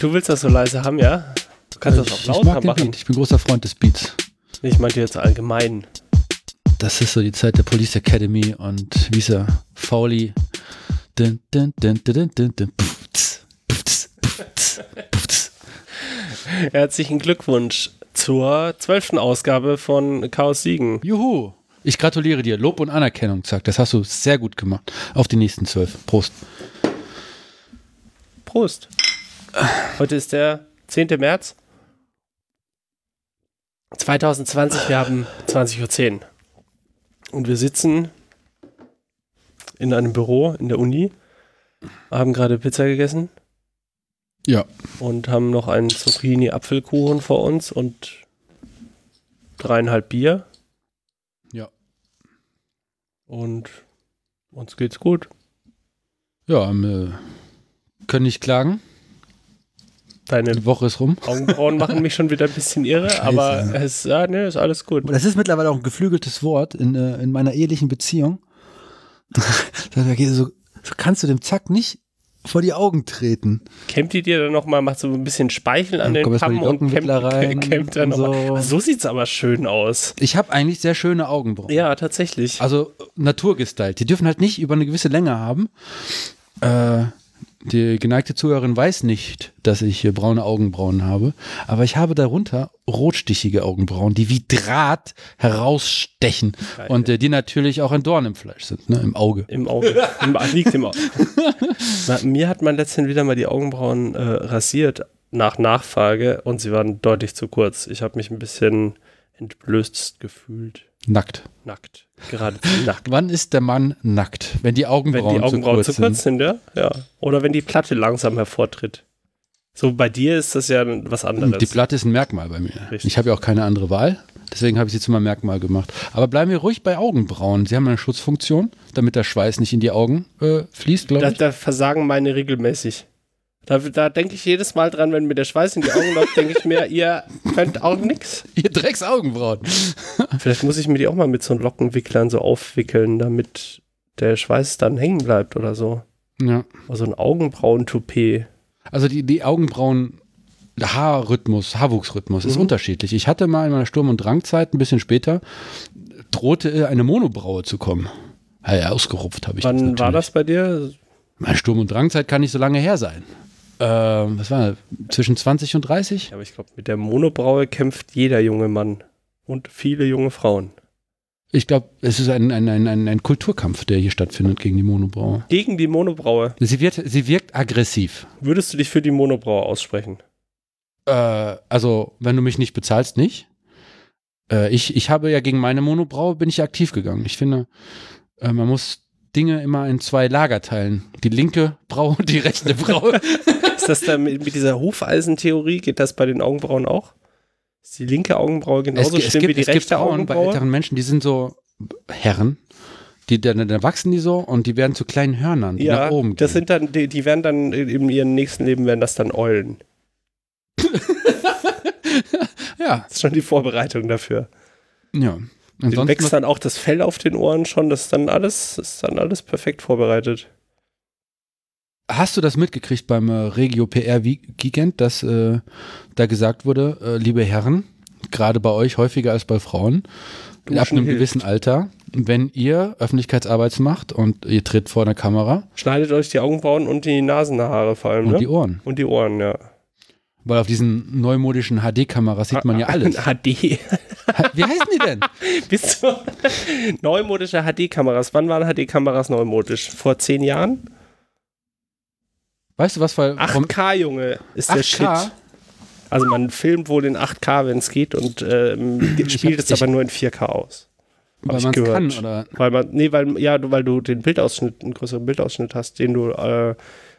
Du willst das so leise haben, ja? Du kannst das ich, auch ich lauter mag den machen. Beat. Ich bin großer Freund des Beats. Ich meinte jetzt allgemein. Das ist so die Zeit der Police Academy und wie ist er? Fowley. Dun, dun, dun, dun, dun, dun, puff, tz, puff, tz. Herzlichen Glückwunsch zur zwölften Ausgabe von Chaos Siegen. Juhu. Ich gratuliere dir. Lob und Anerkennung, zack. Das hast du sehr gut gemacht. Auf die nächsten zwölf. Prost. Prost. Heute ist der 10. März 2020. Wir haben 20.10 Uhr. Und wir sitzen in einem Büro in der Uni, haben gerade Pizza gegessen Ja. und haben noch einen Zucchini-Apfelkuchen vor uns und dreieinhalb Bier. Ja. Und uns geht's gut. Ja, ähm, äh, können nicht klagen. Deine Die Woche ist rum. Augenbrauen machen mich schon wieder ein bisschen irre, Scheiße. aber es ja, ne, ist alles gut. Das ist mittlerweile auch ein geflügeltes Wort in, äh, in meiner ehelichen Beziehung. so, so kannst du dem Zack nicht vor die Augen treten. Kämmt die dir dann nochmal, macht so ein bisschen Speichel an Dann den Kamm und kämmt, rein kämmt dann nochmal. so. So sieht's aber schön aus. Ich habe eigentlich sehr schöne Augenbrauen. Ja, tatsächlich. Also äh, naturgestylt. Die dürfen halt nicht über eine gewisse Länge haben. Äh, die geneigte Zuhörerin weiß nicht, dass ich hier braune Augenbrauen habe, aber ich habe darunter rotstichige Augenbrauen, die wie Draht herausstechen Geil. und äh, die natürlich auch ein Dorn im Fleisch sind, ne, im Auge. Im Auge. Im, liegt im Auge. Na, mir hat man letztens wieder mal die Augenbrauen äh, rasiert nach Nachfrage und sie waren deutlich zu kurz. Ich habe mich ein bisschen entblößt gefühlt. Nackt. Nackt. Geradezu nackt. Wann ist der Mann nackt? Wenn die Augenbrauen, Wenn die Augenbrauen zu zu kurz kurz sind, ja? ja. Oder wenn die Platte langsam hervortritt. So bei dir ist das ja was anderes. sind. Die Platte ist ein Merkmal bei mir. Richtig. Ich habe ja auch keine andere Wahl. Deswegen habe ich sie zu meinem Merkmal gemacht. Aber bleiben wir ruhig bei Augenbrauen. Sie haben eine Schutzfunktion, damit der Schweiß nicht in die Augen äh, fließt, glaube Da, ich. da versagen meine regelmäßig. Da, da denke ich jedes Mal dran, wenn mir der Schweiß in die Augen läuft, denke ich mir, ihr könnt auch nix. Ihr Drecksaugenbrauen. Vielleicht muss ich mir die auch mal mit so Lockenwicklern so aufwickeln, damit der Schweiß dann hängen bleibt oder so. Ja. Oder so ein Augenbrauen-Toupet. Also die, die Augenbrauen, Haarrhythmus, Haarwuchsrhythmus ist Mhm. unterschiedlich. Ich hatte mal in meiner Sturm- und Drangzeit, ein bisschen später, drohte eine Monobraue zu kommen. Ja, ausgerupft habe ich Wann natürlich. war das bei dir? Meine Sturm- und Drangzeit kann nicht so lange her sein. Ähm, was war das? Zwischen 20 und 30? Ja, aber ich glaube, mit der Monobraue kämpft jeder junge Mann und viele junge Frauen. Ich glaube, es ist ein, ein, ein, ein, ein Kulturkampf, der hier stattfindet gegen die Monobraue. Gegen die Monobraue. Sie, wird, sie wirkt aggressiv. Würdest du dich für die Monobraue aussprechen? Äh, also, wenn du mich nicht bezahlst, nicht. Äh, ich, ich habe ja gegen meine Monobraue bin ich aktiv gegangen. Ich finde, äh, man muss Dinge immer in zwei Lager teilen. Die linke Braue und die rechte Braue. Ist das da mit, mit dieser Hufeisentheorie, geht das bei den Augenbrauen auch? Ist die linke Augenbraue genauso schlimm wie die es gibt rechte bei Augenbraue? älteren Menschen, die sind so Herren. Die, dann, dann wachsen die so und die werden zu kleinen Hörnern, die ja, nach oben gehen. das sind dann, die, die werden dann in ihrem nächsten Leben werden das dann Eulen. ja, Das ist schon die Vorbereitung dafür. ja. Ansonsten wächst dann auch das Fell auf den Ohren schon, das ist dann alles, ist dann alles perfekt vorbereitet. Hast du das mitgekriegt beim äh, Regio PR Weekend, dass äh, da gesagt wurde, äh, liebe Herren, gerade bei euch häufiger als bei Frauen, Duschen ab einem hilft. gewissen Alter, wenn ihr Öffentlichkeitsarbeit macht und ihr tritt vor einer Kamera Schneidet euch die Augenbrauen und die Nasenhaare vor allem, und ne? die Ohren, und die Ohren, ja. Weil auf diesen neumodischen HD-Kameras sieht man ja alles. HD. Wie heißen die denn? Bist du neumodische HD-Kameras? Wann waren HD-Kameras neumodisch? Vor zehn Jahren? Weißt du was? Weil, warum- 8K, Junge, ist der 8K? Shit. Also man filmt wohl in 8K, wenn es geht und ähm, spielt es aber nur in 4K aus. weil man es kann oder Weil man, nee, weil, ja, du, weil du den Bildausschnitt, einen größeren Bildausschnitt hast, den du äh,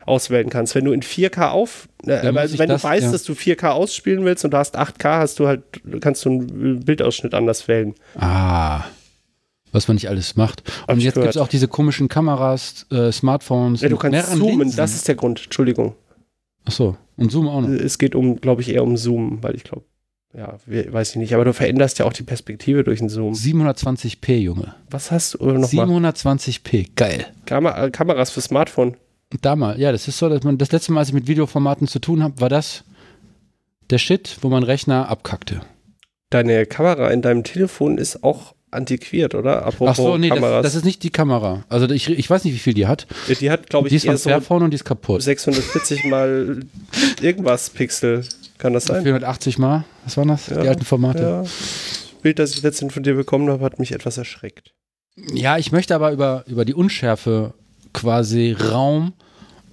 auswählen kannst. Wenn du in 4K auf, äh, also wenn das- du weißt, ja. dass du 4K ausspielen willst und du hast 8K, hast du halt, kannst du einen Bildausschnitt anders wählen. ah, was man nicht alles macht. Und jetzt gibt es auch diese komischen Kameras, äh, Smartphones Ja, du kannst zoomen, Linsen. das ist der Grund. Entschuldigung. Ach so, und Zoom auch noch. Es geht um, glaube ich, eher um Zoom, weil ich glaube, ja, we- weiß ich nicht, aber du veränderst ja auch die Perspektive durch den Zoom. 720p, Junge. Was hast du äh, nochmal? 720p, geil. Kam äh, Kameras für Smartphone. Damals, ja, das ist so, dass man das letzte Mal, als ich mit Videoformaten zu tun habe, war das der Shit, wo mein Rechner abkackte. Deine Kamera in deinem Telefon ist auch antiquiert, oder? Apropos Ach so, nee, das, das, ist nicht die Kamera. Also ich, ich weiß nicht, wie viel die hat. Die hat, glaube ich, die ist von Fairphone so und die ist kaputt. 640 mal irgendwas Pixel. Kann das sein? 480 mal. Was waren das? Ja, die alten Formate. Ja. Das Bild, das ich letztens von dir bekommen habe, hat mich etwas erschreckt. Ja, ich möchte aber über, über die Unschärfe quasi Raum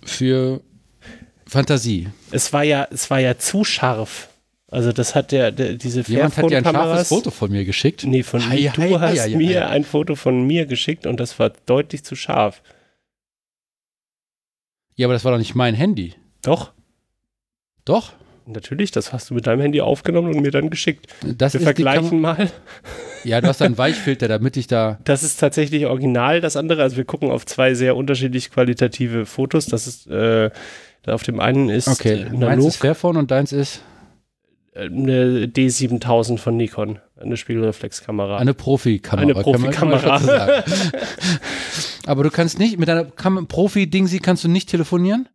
für Fantasie. Es war ja, es war ja zu scharf. Also das hat der, der diese Jemand hat ja ein scharfes Foto von mir geschickt. Nee, von hi, du hi, hast hi, mir ein Foto von mir geschickt und das war deutlich zu scharf. Ja, aber das war doch nicht mein Handy. Doch. Doch. Natürlich, das hast du mit deinem Handy aufgenommen und mir dann geschickt. Das Wir vergleichen mal. Ja, du hast einen Weichfilter, damit ich da. Das ist tatsächlich original, das andere. Also wir gucken auf zwei sehr unterschiedlich qualitative Fotos. Das ist, äh, auf dem einen ist okay. Äh, Meins ist Fairphone und deins ist? Eine D7000 von Nikon, eine Spiegelreflexkamera. Eine Profikamera. Eine Profikamera. Aber du kannst nicht, mit deiner Profi-Dingsi kannst du nicht telefonieren?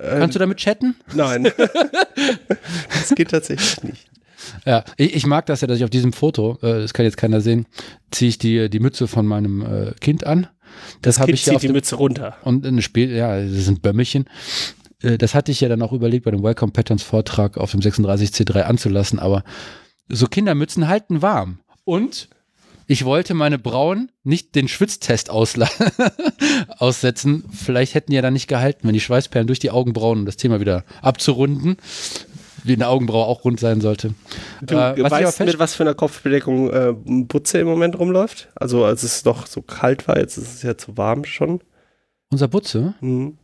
Ähm, kannst du damit chatten? Nein. das geht tatsächlich nicht. Ja, ich, ich, mag das ja, dass ich auf diesem Foto, äh, das kann jetzt keiner sehen, ziehe ich die, die Mütze von meinem äh, Kind an. Das, das habe ich ja zieht die Mütze runter. Und ein Spiel, ja, das sind Bömmelchen. Äh, das hatte ich ja dann auch überlegt, bei dem Welcome Patterns Vortrag auf dem 36C3 anzulassen, aber so Kindermützen halten warm. Und ich wollte meine Brauen nicht den Schwitztest aussetzen. Vielleicht hätten die ja dann nicht gehalten, wenn die Schweißperlen durch die Augenbrauen, um das Thema wieder abzurunden, wie eine Augenbraue auch rund sein sollte. Du äh, was weißt, mit was für einer Kopfbedeckung äh, Butze im Moment rumläuft? Also als es doch so kalt war, jetzt ist es ja zu warm schon. Unser Butze? Mhm.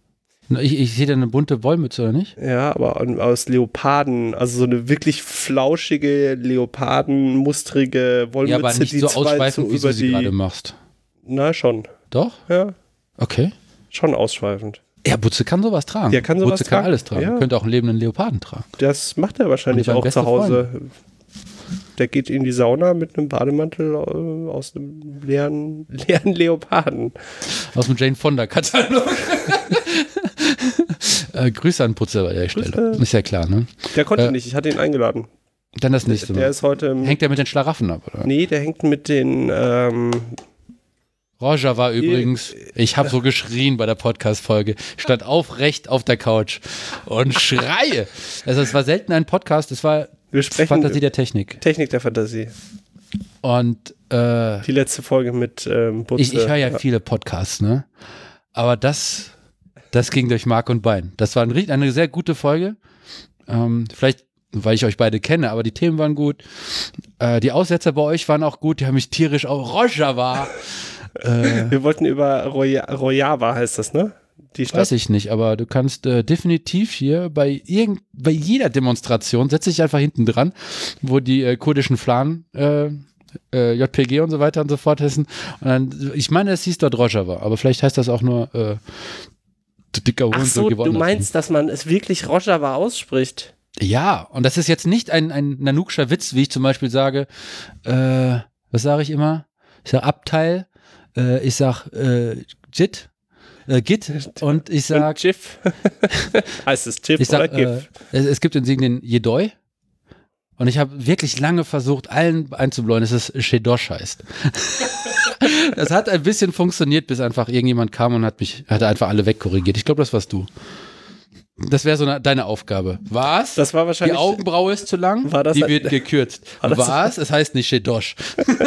Ich, ich sehe da eine bunte Wollmütze, oder nicht? Ja, aber aus Leoparden, also so eine wirklich flauschige, leopardenmustrige Wollmütze, ja, aber nicht die so ausschweifend, wie du sie gerade machst. Na, schon. Doch? Ja. Okay. Schon ausschweifend. Ja, Butze kann sowas tragen. Der kann sowas Butze kann alles tragen. Ja. Könnte auch einen lebenden Leoparden tragen. Das macht er wahrscheinlich auch zu Hause. Freund. Der geht in die Sauna mit einem Bademantel äh, aus einem leeren, leeren Leoparden. Aus dem Jane Fonda-Katalog. äh, Grüße an Putze bei der Stelle. Ist ja klar, ne? Der konnte äh, nicht, ich hatte ihn eingeladen. Dann das nächste Mal. Der ist heute. Hängt der mit den Schlaraffen ab, oder? Nee, der hängt mit den. Ähm, Roger war übrigens, ich habe so geschrien bei der Podcast-Folge, stand aufrecht auf der Couch und schreie. Also es war selten ein Podcast, es war Wir sprechen Fantasie der Technik. Technik der Fantasie. Und äh, die letzte Folge mit ähm, Butze. Ich, ich höre ja, ja viele Podcasts, ne? Aber das das ging durch Mark und Bein. Das war ein, eine sehr gute Folge. Ähm, vielleicht, weil ich euch beide kenne, aber die Themen waren gut. Äh, die Aussetzer bei euch waren auch gut. Die haben mich tierisch auch Roger war. äh, Wir wollten über Roya Royava heißt das, ne? Die Stadt. Weiß ich nicht, aber du kannst äh, definitiv hier bei, irgend, bei jeder Demonstration, setze ich einfach hinten dran, wo die äh, kurdischen Flan äh, äh, JPG und so weiter und so fort heißen. Und dann, ich meine, es hieß dort Rojava, aber vielleicht heißt das auch nur äh, dicker Hund Ach so, du meinst, dass man es wirklich Rojava ausspricht? Ja, und das ist jetzt nicht ein, ein Nanukscher Witz, wie ich zum Beispiel sage, äh, was sage ich immer? Ich sage Abteil, äh, ich sage äh, JIT, äh, Git und ich sage GIF. heißt es GIF sag, oder GIF? Äh, es, es, gibt den Jedoi. Und ich habe wirklich lange versucht, allen einzubläuen, dass es Shedosh heißt. das hat ein bisschen funktioniert, bis einfach irgendjemand kam und hat mich, hat einfach alle wegkorrigiert. Ich glaube, das warst du. Das wäre so eine, deine Aufgabe. Was? Das war wahrscheinlich. Die Augenbraue ist zu lang. War das die wird gekürzt. Was? Es heißt nicht Shedosh.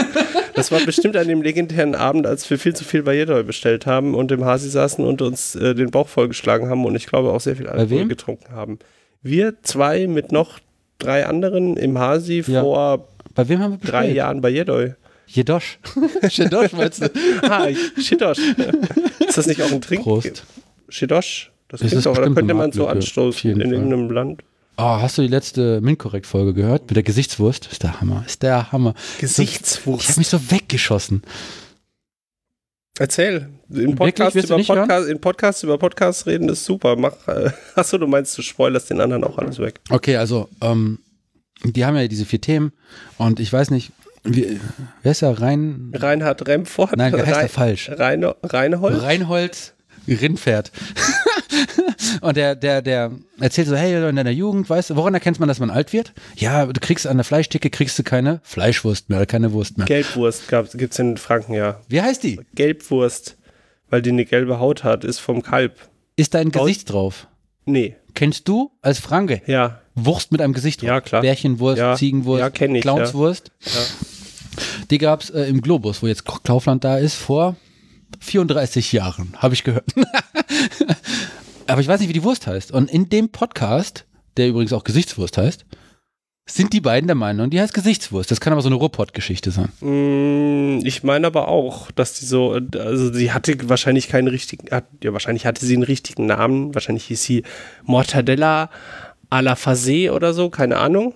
das war bestimmt an dem legendären Abend, als wir viel zu viel bei Jedoi bestellt haben und im Hasi saßen und uns äh, den Bauch vollgeschlagen haben und ich glaube auch sehr viel Alkohol getrunken haben. Wir zwei mit noch drei anderen im Hasi ja. vor bei wem haben wir drei Jahren bei Jedoi. Jedosch. Jedosch meinst du? ah, Jedosch. Ist das nicht auch ein Trink? Prost. Jedosch. Das klingt doch, oder könnte man so anstoßen in irgendeinem Land. Oh, hast du die letzte Minkorrekt-Folge gehört? Mit der Gesichtswurst? Ist der Hammer. Ist der Hammer. Gesichtswurst. Ich habe mich so weggeschossen. Erzähl. In Podcasts, über Podcast, in Podcasts über Podcasts reden ist super. Mach, äh, achso, du meinst, du spoilerst den anderen auch alles weg. Okay, also, ähm, die haben ja diese vier Themen und ich weiß nicht, wie, wer ist der Rein? Reinhard Remford? Nein, wer heißt Rein, der falsch? Reine, Reinhold? Reinhold Rindpferd. Und der, der, der erzählt so, hey, in deiner Jugend, weißt du, woran erkennt man, dass man alt wird? Ja, du kriegst an der Fleischtheke, kriegst du keine Fleischwurst mehr oder keine Wurst mehr. Gelbwurst gibt es in Franken, ja. Wie heißt die? Gelbwurst, weil die eine gelbe Haut hat, ist vom Kalb. Ist da ein Gesicht drauf? Nee, Kennst du als Franke ja. Wurst mit einem Gesicht drauf? Ja, klar. Bärchenwurst, Ja. Ziegenwurst, Ja, kenn ich, Clownswurst. Ja. Die gab es äh, im Globus, wo jetzt Kaufland da ist, vor 34 Jahren, habe ich gehört. Aber ich weiß nicht, wie die Wurst heißt. Und in dem Podcast, der übrigens auch Gesichtswurst heißt, sind die beiden der Meinung, die heißt Gesichtswurst. Das kann aber so eine Ruhrpott-Geschichte sein. Mm, Ich meine aber auch, dass die so, also sie hatte wahrscheinlich keinen richtigen, ja, wahrscheinlich hatte sie einen richtigen Namen. Wahrscheinlich hieß sie Mortadella à la Fasé oder so, keine Ahnung.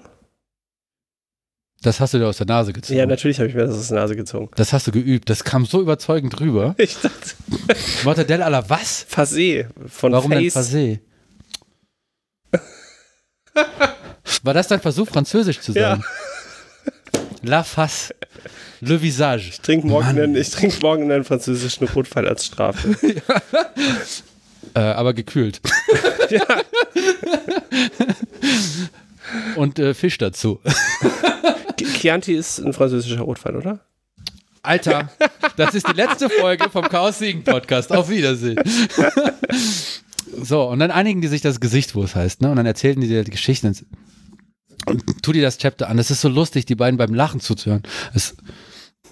Das hast du dir aus der Nase gezogen. Ja, natürlich habe ich mir das aus der Nase gezogen. das hast du geübt. Das kam so überzeugend rüber. Ich dachte, Mortadella à la was? Fasé von Warum denn Face. Fasé? War das dein Versuch, Französisch zu Ja. sagen? La face. Le visage. Ich trinke morgen, einen, ich trink morgen einen französischen Rotwein als Strafe. Äh, aber gekühlt. ja. Und äh, Fisch dazu. Chianti ist ein französischer Rotwein, oder? Alter, das ist die letzte Folge vom Chaos Siegen Podcast. Auf Wiedersehen. So, und dann einigen die sich das Gesicht, wo es heißt, ne? Und dann erzählten die dir die Geschichten. Und tu dir das Chapter an. Es ist so lustig, die beiden beim Lachen zuzuhören. Es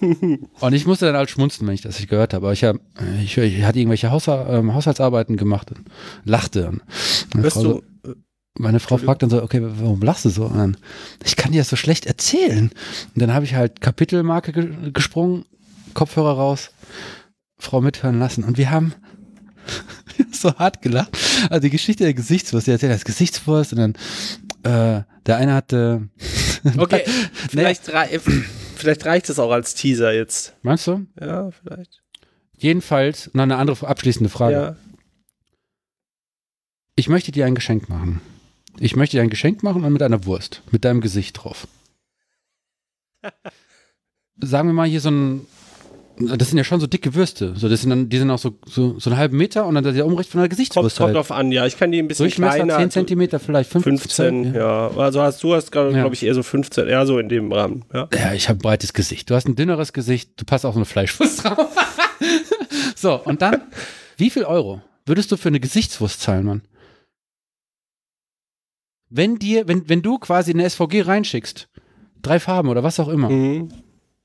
und ich musste dann halt schmunzen, wenn ich das nicht gehört habe. Aber ich, hab, ich, ich hatte irgendwelche Hausha ähm, Haushaltsarbeiten gemacht und lachte. Hörst du, meine Frau fragt dann so, okay, warum lachst du so? Dann, ich kann dir das so schlecht erzählen. Und dann habe ich halt Kapitelmarke ge gesprungen, Kopfhörer raus, Frau mithören lassen. Und wir haben so hart gelacht. Also die Geschichte der Gesichtswurst, die erzählt das Gesichtswurst und dann äh, der eine hatte. okay, vielleicht, rei vielleicht reicht es auch als Teaser jetzt. Meinst du? Ja, vielleicht. Jedenfalls, noch eine andere abschließende Frage. Ja. Ich möchte dir ein Geschenk machen. Ich möchte dir ein Geschenk machen und mit einer Wurst, mit deinem Gesicht drauf. Sagen wir mal hier so ein, das sind ja schon so dicke Würste. So, das sind dann, die sind auch so, so, so einen halben Meter und dann der Umricht von Kommt, Gesichtswurst kommt halt. drauf an, ja. Ich kann die ein bisschen Durchmesser kleiner. 10 also Zentimeter, vielleicht 15. 15, ja. Also hast du hast, glaube Ja. glaub ich, eher so 15, eher so in dem Rahmen. Ja. Ja, ich habe ein breites Gesicht. Du hast ein dünneres Gesicht, du passt auch so eine Fleischwurst drauf. so, und dann, wie viel Euro würdest du für eine Gesichtswurst zahlen, Mann? Wenn dir, wenn, wenn du quasi eine SVG reinschickst, drei Farben oder was auch immer, Mhm.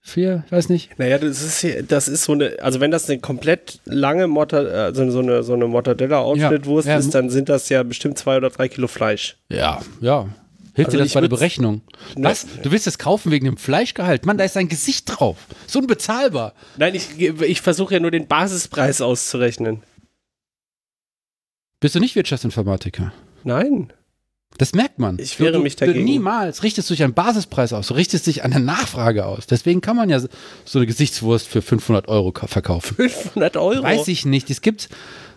vier, ich weiß nicht, Naja, das ist, hier- das ist so eine, also wenn das eine komplett lange Morta, also so eine, so eine Mortadella-Aufschnittwurst Ja, ja. ist, dann sind das ja bestimmt zwei oder drei Kilo Fleisch. ja, ja. Hilft Also dir das bei der Berechnung? Ne. Was? Du willst es kaufen wegen dem Fleischgehalt? Mann, da ist dein Gesicht drauf. So unbezahlbar. Nein, ich, ich versuche ja nur den Basispreis auszurechnen. Bist du nicht Wirtschaftsinformatiker? Nein. Das merkt man. Ich wehre mich dagegen. Du niemals richtest du dich an Basispreis aus, du richtest dich an der Nachfrage aus. Deswegen kann man ja so eine Gesichtswurst für 500 Euro ka- verkaufen. 500 Euro. Weiß ich nicht. Es gibt,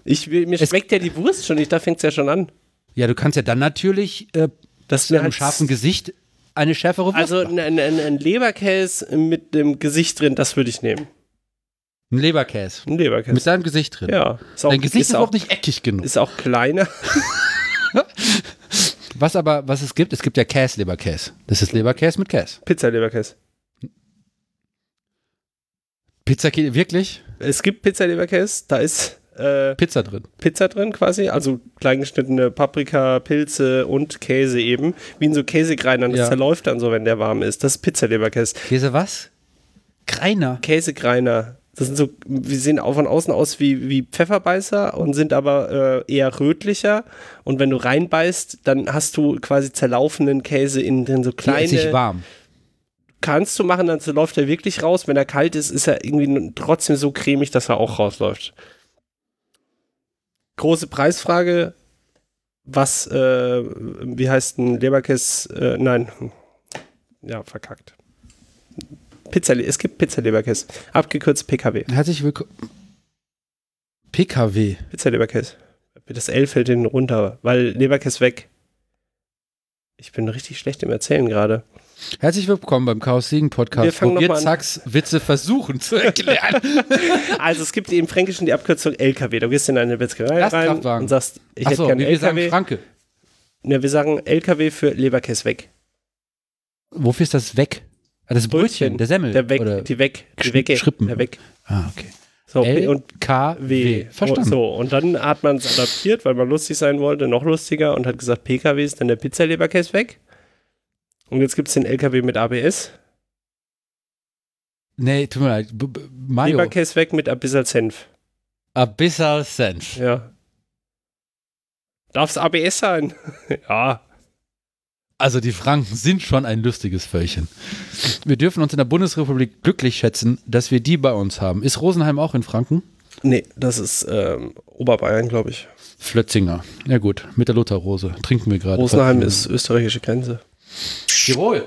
Ich, will- mir Es- schmeckt ja die Wurst schon nicht, da fängt es ja schon an. ja, du kannst ja dann natürlich äh, Das mit einem scharfen Gesicht eine schärfere Wurst Also ein, ein, ein Leberkäse mit dem Gesicht drin, das würde ich nehmen. Ein Leberkäse. Ein Leberkäse. Mit deinem Gesicht drin. ja. Ist auch, Dein Gesicht ist, ist, auch auch, nicht eckig genug. ist auch kleiner. Was aber, was es gibt, es gibt ja Käse-Leberkäse. Das ist Leberkäse mit Käse. Pizza-Leberkäse. Pizza geht wirklich? Es gibt Pizza-Leberkäse, da ist äh, Pizza drin. Pizza drin quasi, also kleingeschnittene Paprika, Pilze und Käse eben. Wie in so Käsegreinern, das Ja. zerläuft dann so, wenn der warm ist. Das ist Pizza-Leberkäse. Käse was? Greiner. Käsegreiner. Das sind so, wir sehen auch von außen aus wie, wie Pfefferbeißer und sind aber äh, eher rötlicher. Und wenn du reinbeißt, dann hast du quasi zerlaufenden Käse innen drin, so Die esse ich kleine. warm. Kannst du machen, dann läuft er wirklich raus. Wenn er kalt ist, ist er irgendwie trotzdem so cremig, dass er auch rausläuft. Große Preisfrage. Was, äh, wie heißt ein Leberkäse? Äh, nein. Ja, verkackt. Pizza, es gibt Pizza-Leberkäse. Abgekürzt PKW. Herzlich willkommen. PKW. Pizza-Leberkäse. Das L fällt hinten runter, weil Leberkäse weg. Ich bin richtig schlecht im Erzählen gerade. Herzlich willkommen beim Chaos Siegen Wir Podcast, fangen wo wir. Zacks Witze versuchen zu erklären. Also es gibt im Fränkischen die Abkürzung LKW. Du gehst in eine Metzgerei rein und sagst, ich hätte Achso, gerne wie wir sagen LKW. Franke. Ne, wir sagen LKW für Leberkäse weg. Wofür ist das weg? Ah, das Brötchen, der Semmel. Der weg, oder die weg, die Wecke, Schrippen. der weg. Ah, okay. So, L und K W. Verstanden. So, und dann hat man es adaptiert, weil man lustig sein wollte, noch lustiger und hat gesagt, PKW ist dann der Pizzaleberkäse weg. Und jetzt gibt es den LKW mit ABS. Nee, tut mir leid. B B Mayo. Leberkäse weg mit ein bisschen Senf. Abyssal Senf. Ja. Darf es ABS sein? ja. Also die Franken sind schon ein lustiges Völkchen. Wir dürfen uns in der Bundesrepublik glücklich schätzen, dass wir die bei uns haben. Ist Rosenheim auch in Franken? Nee, das ist ähm, Oberbayern, glaube ich. Flötzinger. Ja gut, mit der Lutherrose. Trinken wir gerade. Rosenheim ist österreichische Grenze. Tirol.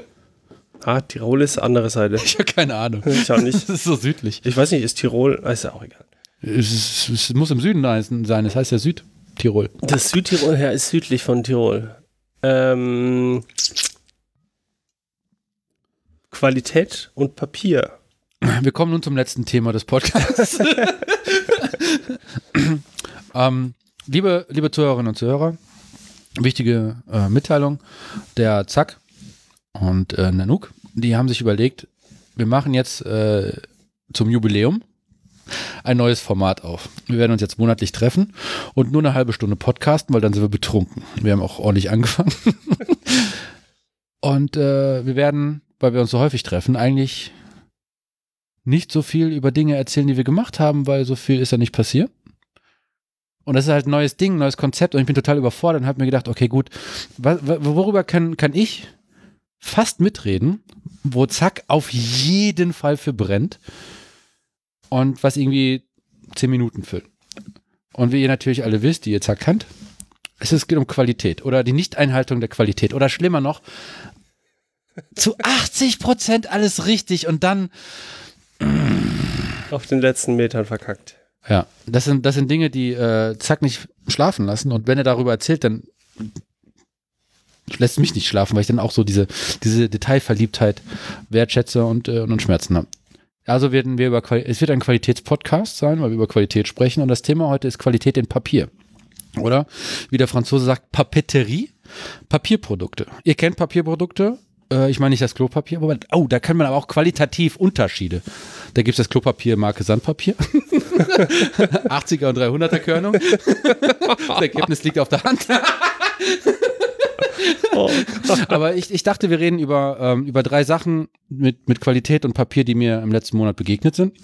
Ah, Tirol ist andere Seite. Ich habe keine Ahnung. Ich auch nicht. Das ist so südlich. Ich weiß nicht, ist Tirol, ah, ist ja auch egal. Es, ist, es muss im Süden sein. Es heißt ja Südtirol. Das Südtirol her ist südlich von Tirol. Ähm, Qualität und Papier. Wir kommen nun zum letzten Thema des Podcasts. ähm, liebe, liebe Zuhörerinnen und Zuhörer, wichtige äh, Mitteilung. Der Zack und äh, Nanook, die haben sich überlegt, wir machen jetzt äh, zum Jubiläum ein neues Format auf. Wir werden uns jetzt monatlich treffen und nur eine halbe Stunde podcasten, weil dann sind wir betrunken. Wir haben auch ordentlich angefangen. und äh, wir werden, weil wir uns so häufig treffen, eigentlich nicht so viel über Dinge erzählen, die wir gemacht haben, weil so viel ist ja nicht passiert. Und das ist halt ein neues Ding, ein neues Konzept und ich bin total überfordert und habe mir gedacht, okay, gut, worüber kann, kann ich fast mitreden, wo Zack auf jeden Fall für brennt und was irgendwie zehn Minuten füllt. Und wie ihr natürlich alle wisst, die ihr Zack kennt, es geht um Qualität oder die Nichteinhaltung der Qualität oder schlimmer noch, zu 80 Prozent alles richtig und dann Auf den letzten Metern verkackt. Ja, das sind, das sind Dinge, die äh, Zack nicht schlafen lassen. Und wenn er darüber erzählt, dann lässt mich nicht schlafen, weil ich dann auch so diese, diese Detailverliebtheit wertschätze und, äh, und Schmerzen habe. Also werden wir über es wird ein Qualitätspodcast sein, weil wir über Qualität sprechen. Und das Thema heute ist Qualität in Papier. Oder wie der Franzose sagt, Papeterie, Papierprodukte. Ihr kennt Papierprodukte. Äh, ich meine nicht das Klopapier, aber oh, da kann man aber auch qualitativ Unterschiede. Da gibt es das Klopapier Marke Sandpapier. 80er und 300er Körnung. Das Ergebnis liegt auf der Hand. Oh, Aber ich, ich dachte, wir reden über, ähm, über drei Sachen mit, mit Qualität und Papier, die mir im letzten Monat begegnet sind.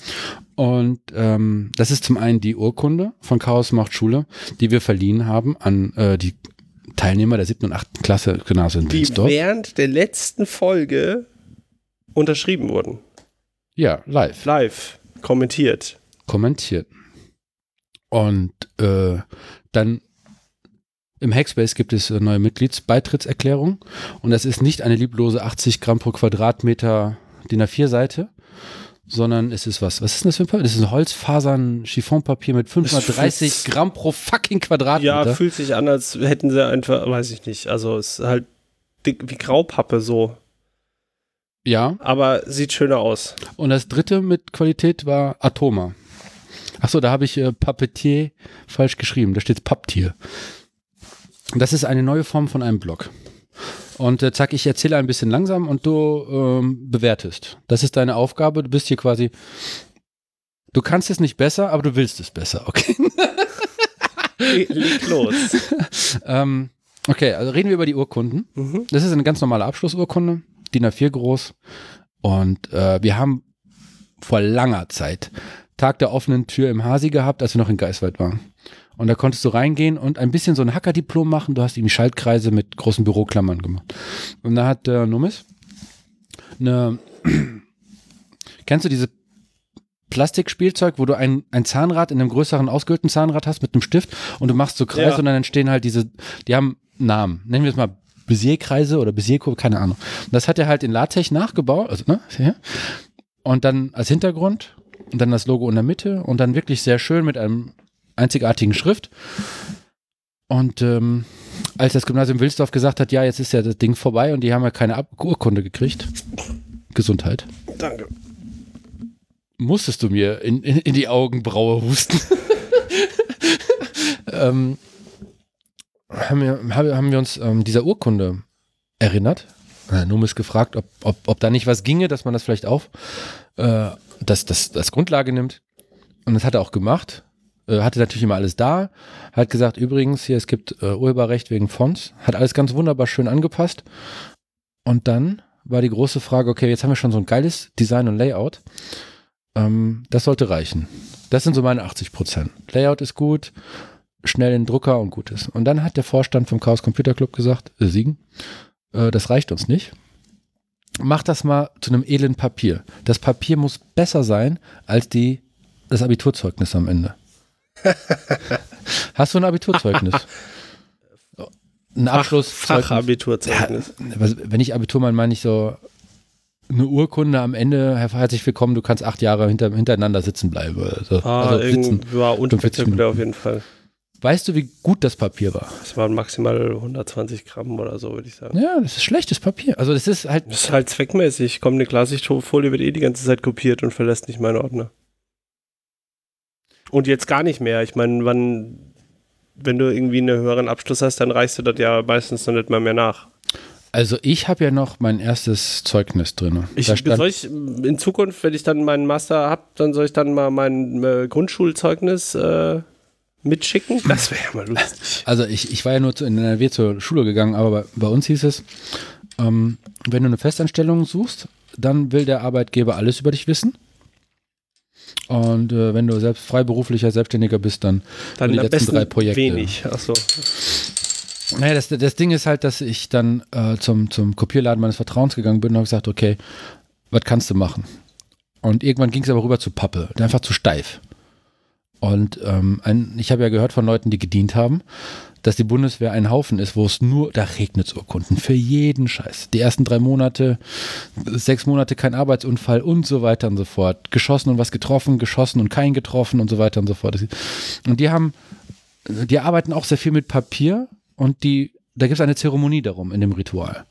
Und ähm, das ist zum einen die Urkunde von Chaos macht Schule, die wir verliehen haben an äh, die Teilnehmer der siebten und achten Klasse Gymnasium in die Winsdorf. während der letzten Folge unterschrieben wurden. Ja, live. Live. Kommentiert. kommentiert. Und äh, dann im Hackspace gibt es eine neue Mitgliedsbeitrittserklärung und das ist nicht eine lieblose 80 Gramm pro Quadratmeter DIN A4-Seite, sondern es ist was? Was ist denn das für ein Papier? Das ist ein Holzfasern-Chiffonpapier mit 530 fühlt- Gramm pro fucking Quadratmeter. Ja, fühlt sich an, als hätten sie einfach, weiß ich nicht. Also es ist halt dick wie Graupappe so. ja. Aber sieht schöner aus. Und das dritte mit Qualität war Atoma. Achso, da habe ich äh, Papetier falsch geschrieben. Da steht Papptier. Das ist eine neue Form von einem Blog. Und äh, zack, ich erzähle ein bisschen langsam und du ähm, bewertest. Das ist deine Aufgabe. Du bist hier quasi. Du kannst es nicht besser, aber du willst es besser, okay? Le- Leg los. ähm, okay, also reden wir über die Urkunden. Mhm. Das ist eine ganz normale Abschlussurkunde, DIN A4 groß. Und äh, wir haben vor langer Zeit Tag der offenen Tür im Hasi gehabt, als wir noch in Geiswald waren. Und da konntest du reingehen und ein bisschen so ein Hackerdiplom machen. Du hast irgendwie Schaltkreise mit großen Büroklammern gemacht. Und da hat der Numis eine, kennst du diese Plastikspielzeug, wo du ein, ein Zahnrad in einem größeren ausgehöhlten Zahnrad hast mit einem Stift und du machst so Kreise Ja. und dann entstehen halt diese, die haben Namen. Nennen wir es mal Bezier-Kreise oder Bezier-Kurve, keine Ahnung. Und das hat er halt in LaTeX nachgebaut, also, ne. Und dann als Hintergrund und dann das Logo in der Mitte und dann wirklich sehr schön mit einem einzigartigen Schrift. Und ähm, als das Gymnasium Wilsdorf gesagt hat, ja, jetzt ist ja das Ding vorbei und die haben ja keine Ab Urkunde gekriegt. Gesundheit. Danke. Musstest du mir in, in, in die Augenbraue husten. ähm, haben, wir, haben wir uns ähm, dieser Urkunde erinnert. Äh, Numis gefragt, ob, ob, ob da nicht was ginge, dass man das vielleicht auf, äh, das, das, das Grundlage nimmt. Und das hat er auch gemacht. Äh, hatte natürlich immer alles da. Hat gesagt, übrigens, hier, es gibt äh, Urheberrecht wegen Fonts. Hat alles ganz wunderbar schön angepasst. Und dann war die große Frage, okay, jetzt haben wir schon so ein geiles Design und Layout. Ähm, das sollte reichen. Das sind so meine 80 Prozent. Layout ist gut, schnell in den Drucker und gut ist. Und dann hat der Vorstand vom Chaos Computer Club gesagt, äh, Siegen, äh, das reicht uns nicht. Mach das mal zu einem edlen Papier. Das Papier muss besser sein als die, das Abiturzeugnis am Ende. Hast du ein Abiturzeugnis? Ein Abschluss. Fachabiturzeugnis. Ja, wenn ich Abitur meine, meine ich so eine Urkunde am Ende, herzlich willkommen, du kannst acht Jahre hinter, hintereinander sitzen bleiben. Also, ah, also sitzen. War unspektakulär auf jeden Fall. Weißt du, wie gut das Papier war? Es waren maximal 120 Gramm oder so, würde ich sagen. Ja, das ist schlechtes Papier. Also das ist halt. Das ist halt zweckmäßig. Kommt eine Klarsichtfolie, wird eh die ganze Zeit kopiert und verlässt nicht meinen Ordner. Und jetzt gar nicht mehr. Ich meine, wann, wenn du irgendwie einen höheren Abschluss hast, dann reichst du das ja meistens noch nicht mal mehr nach. Also ich habe ja noch mein erstes Zeugnis drin. Ich, soll ich in Zukunft, wenn ich dann meinen Master habe, dann soll ich dann mal mein äh, Grundschulzeugnis äh, mitschicken? Das wäre ja mal lustig. Also ich, ich war ja nur zu, in NRW zur Schule gegangen, aber bei, bei uns hieß es, ähm, wenn du eine Festanstellung suchst, dann will der Arbeitgeber alles über dich wissen. Und äh, wenn du selbst freiberuflicher Selbstständiger bist, dann, dann die letzten drei Projekte. Wenig, achso. Naja, das, das Ding ist halt, dass ich dann äh, zum, zum Kopierladen meines Vertrauens gegangen bin und habe gesagt, okay, was kannst du machen? Und irgendwann ging es aber rüber zu Pappe, einfach zu steif. Und ähm, ein, ich habe ja gehört von Leuten, die gedient haben, dass die Bundeswehr ein Haufen ist, wo es nur, da regnet es Urkunden für jeden Scheiß. Die ersten drei Monate, sechs Monate kein Arbeitsunfall und so weiter und so fort. Geschossen und was getroffen, geschossen und kein getroffen und so weiter und so fort. Und die haben, die arbeiten auch sehr viel mit Papier und die, da gibt es eine Zeremonie darum in dem Ritual.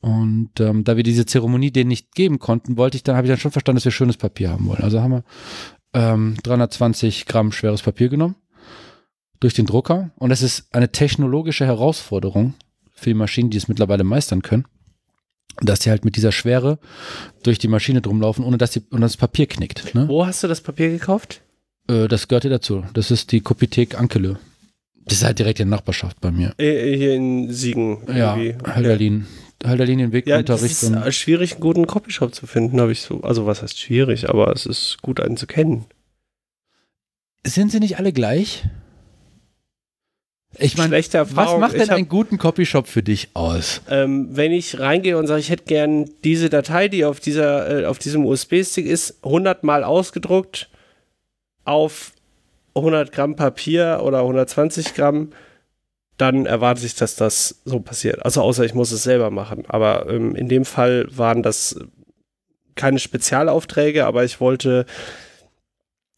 Und ähm, da wir diese Zeremonie denen nicht geben konnten, wollte ich dann, habe ich dann schon verstanden, dass wir schönes Papier haben wollen. Also haben wir ähm, 320 Gramm schweres Papier genommen durch den Drucker. Und es ist eine technologische Herausforderung für die Maschinen, die es mittlerweile meistern können, dass sie halt mit dieser Schwere durch die Maschine drumlaufen, ohne dass sie, ohne das Papier knickt. Ne? Wo hast du das Papier gekauft? Äh, das gehört dir dazu. Das ist die Kopithek Ankele. Das ist halt direkt in der Nachbarschaft bei mir. Äh, hier in Siegen. Irgendwie. Ja, Halderlin. Halderlin den Weg ja, Unterricht. Es ist schwierig, einen guten Copyshop zu finden, habe ich so. Also, was heißt schwierig, aber es ist gut, einen zu kennen. Sind sie nicht alle gleich? Ich meine, was macht denn hab, einen guten Copyshop für dich aus? Ähm, wenn ich reingehe und sage, ich hätte gern diese Datei, die auf, dieser, äh, auf diesem USB-Stick ist, 100 Mal ausgedruckt auf 100 Gramm Papier oder 120 Gramm, dann erwarte ich, dass das so passiert. Also außer ich muss es selber machen. Aber ähm, in dem Fall waren das keine Spezialaufträge, aber ich wollte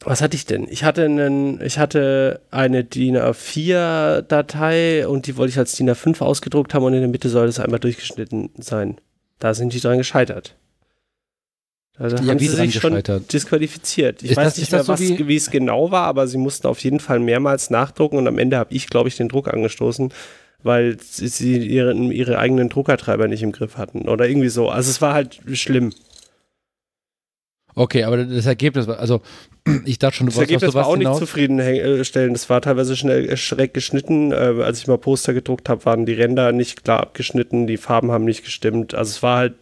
was hatte ich denn? Ich hatte einen, ich hatte eine DIN A4 Datei und die wollte ich als DIN A5 ausgedruckt haben und in der Mitte soll es einmal durchgeschnitten sein. Da sind die dran gescheitert. Also ja, haben sie sich schon disqualifiziert. Ich ist weiß das, nicht mehr, so wie, wie es genau war, aber sie mussten auf jeden Fall mehrmals nachdrucken und am Ende habe ich, glaube ich, den Druck angestoßen, weil sie ihre, ihre eigenen Druckertreiber nicht im Griff hatten oder irgendwie so. Also es war halt schlimm. Okay, aber das Ergebnis war, also ich dachte schon, du Das Ergebnis war auch nicht zufriedenstellend. Das war teilweise schnell äh, schräg geschnitten. Äh, als ich mal Poster gedruckt habe, waren die Ränder nicht klar abgeschnitten, die Farben haben nicht gestimmt. Also es war halt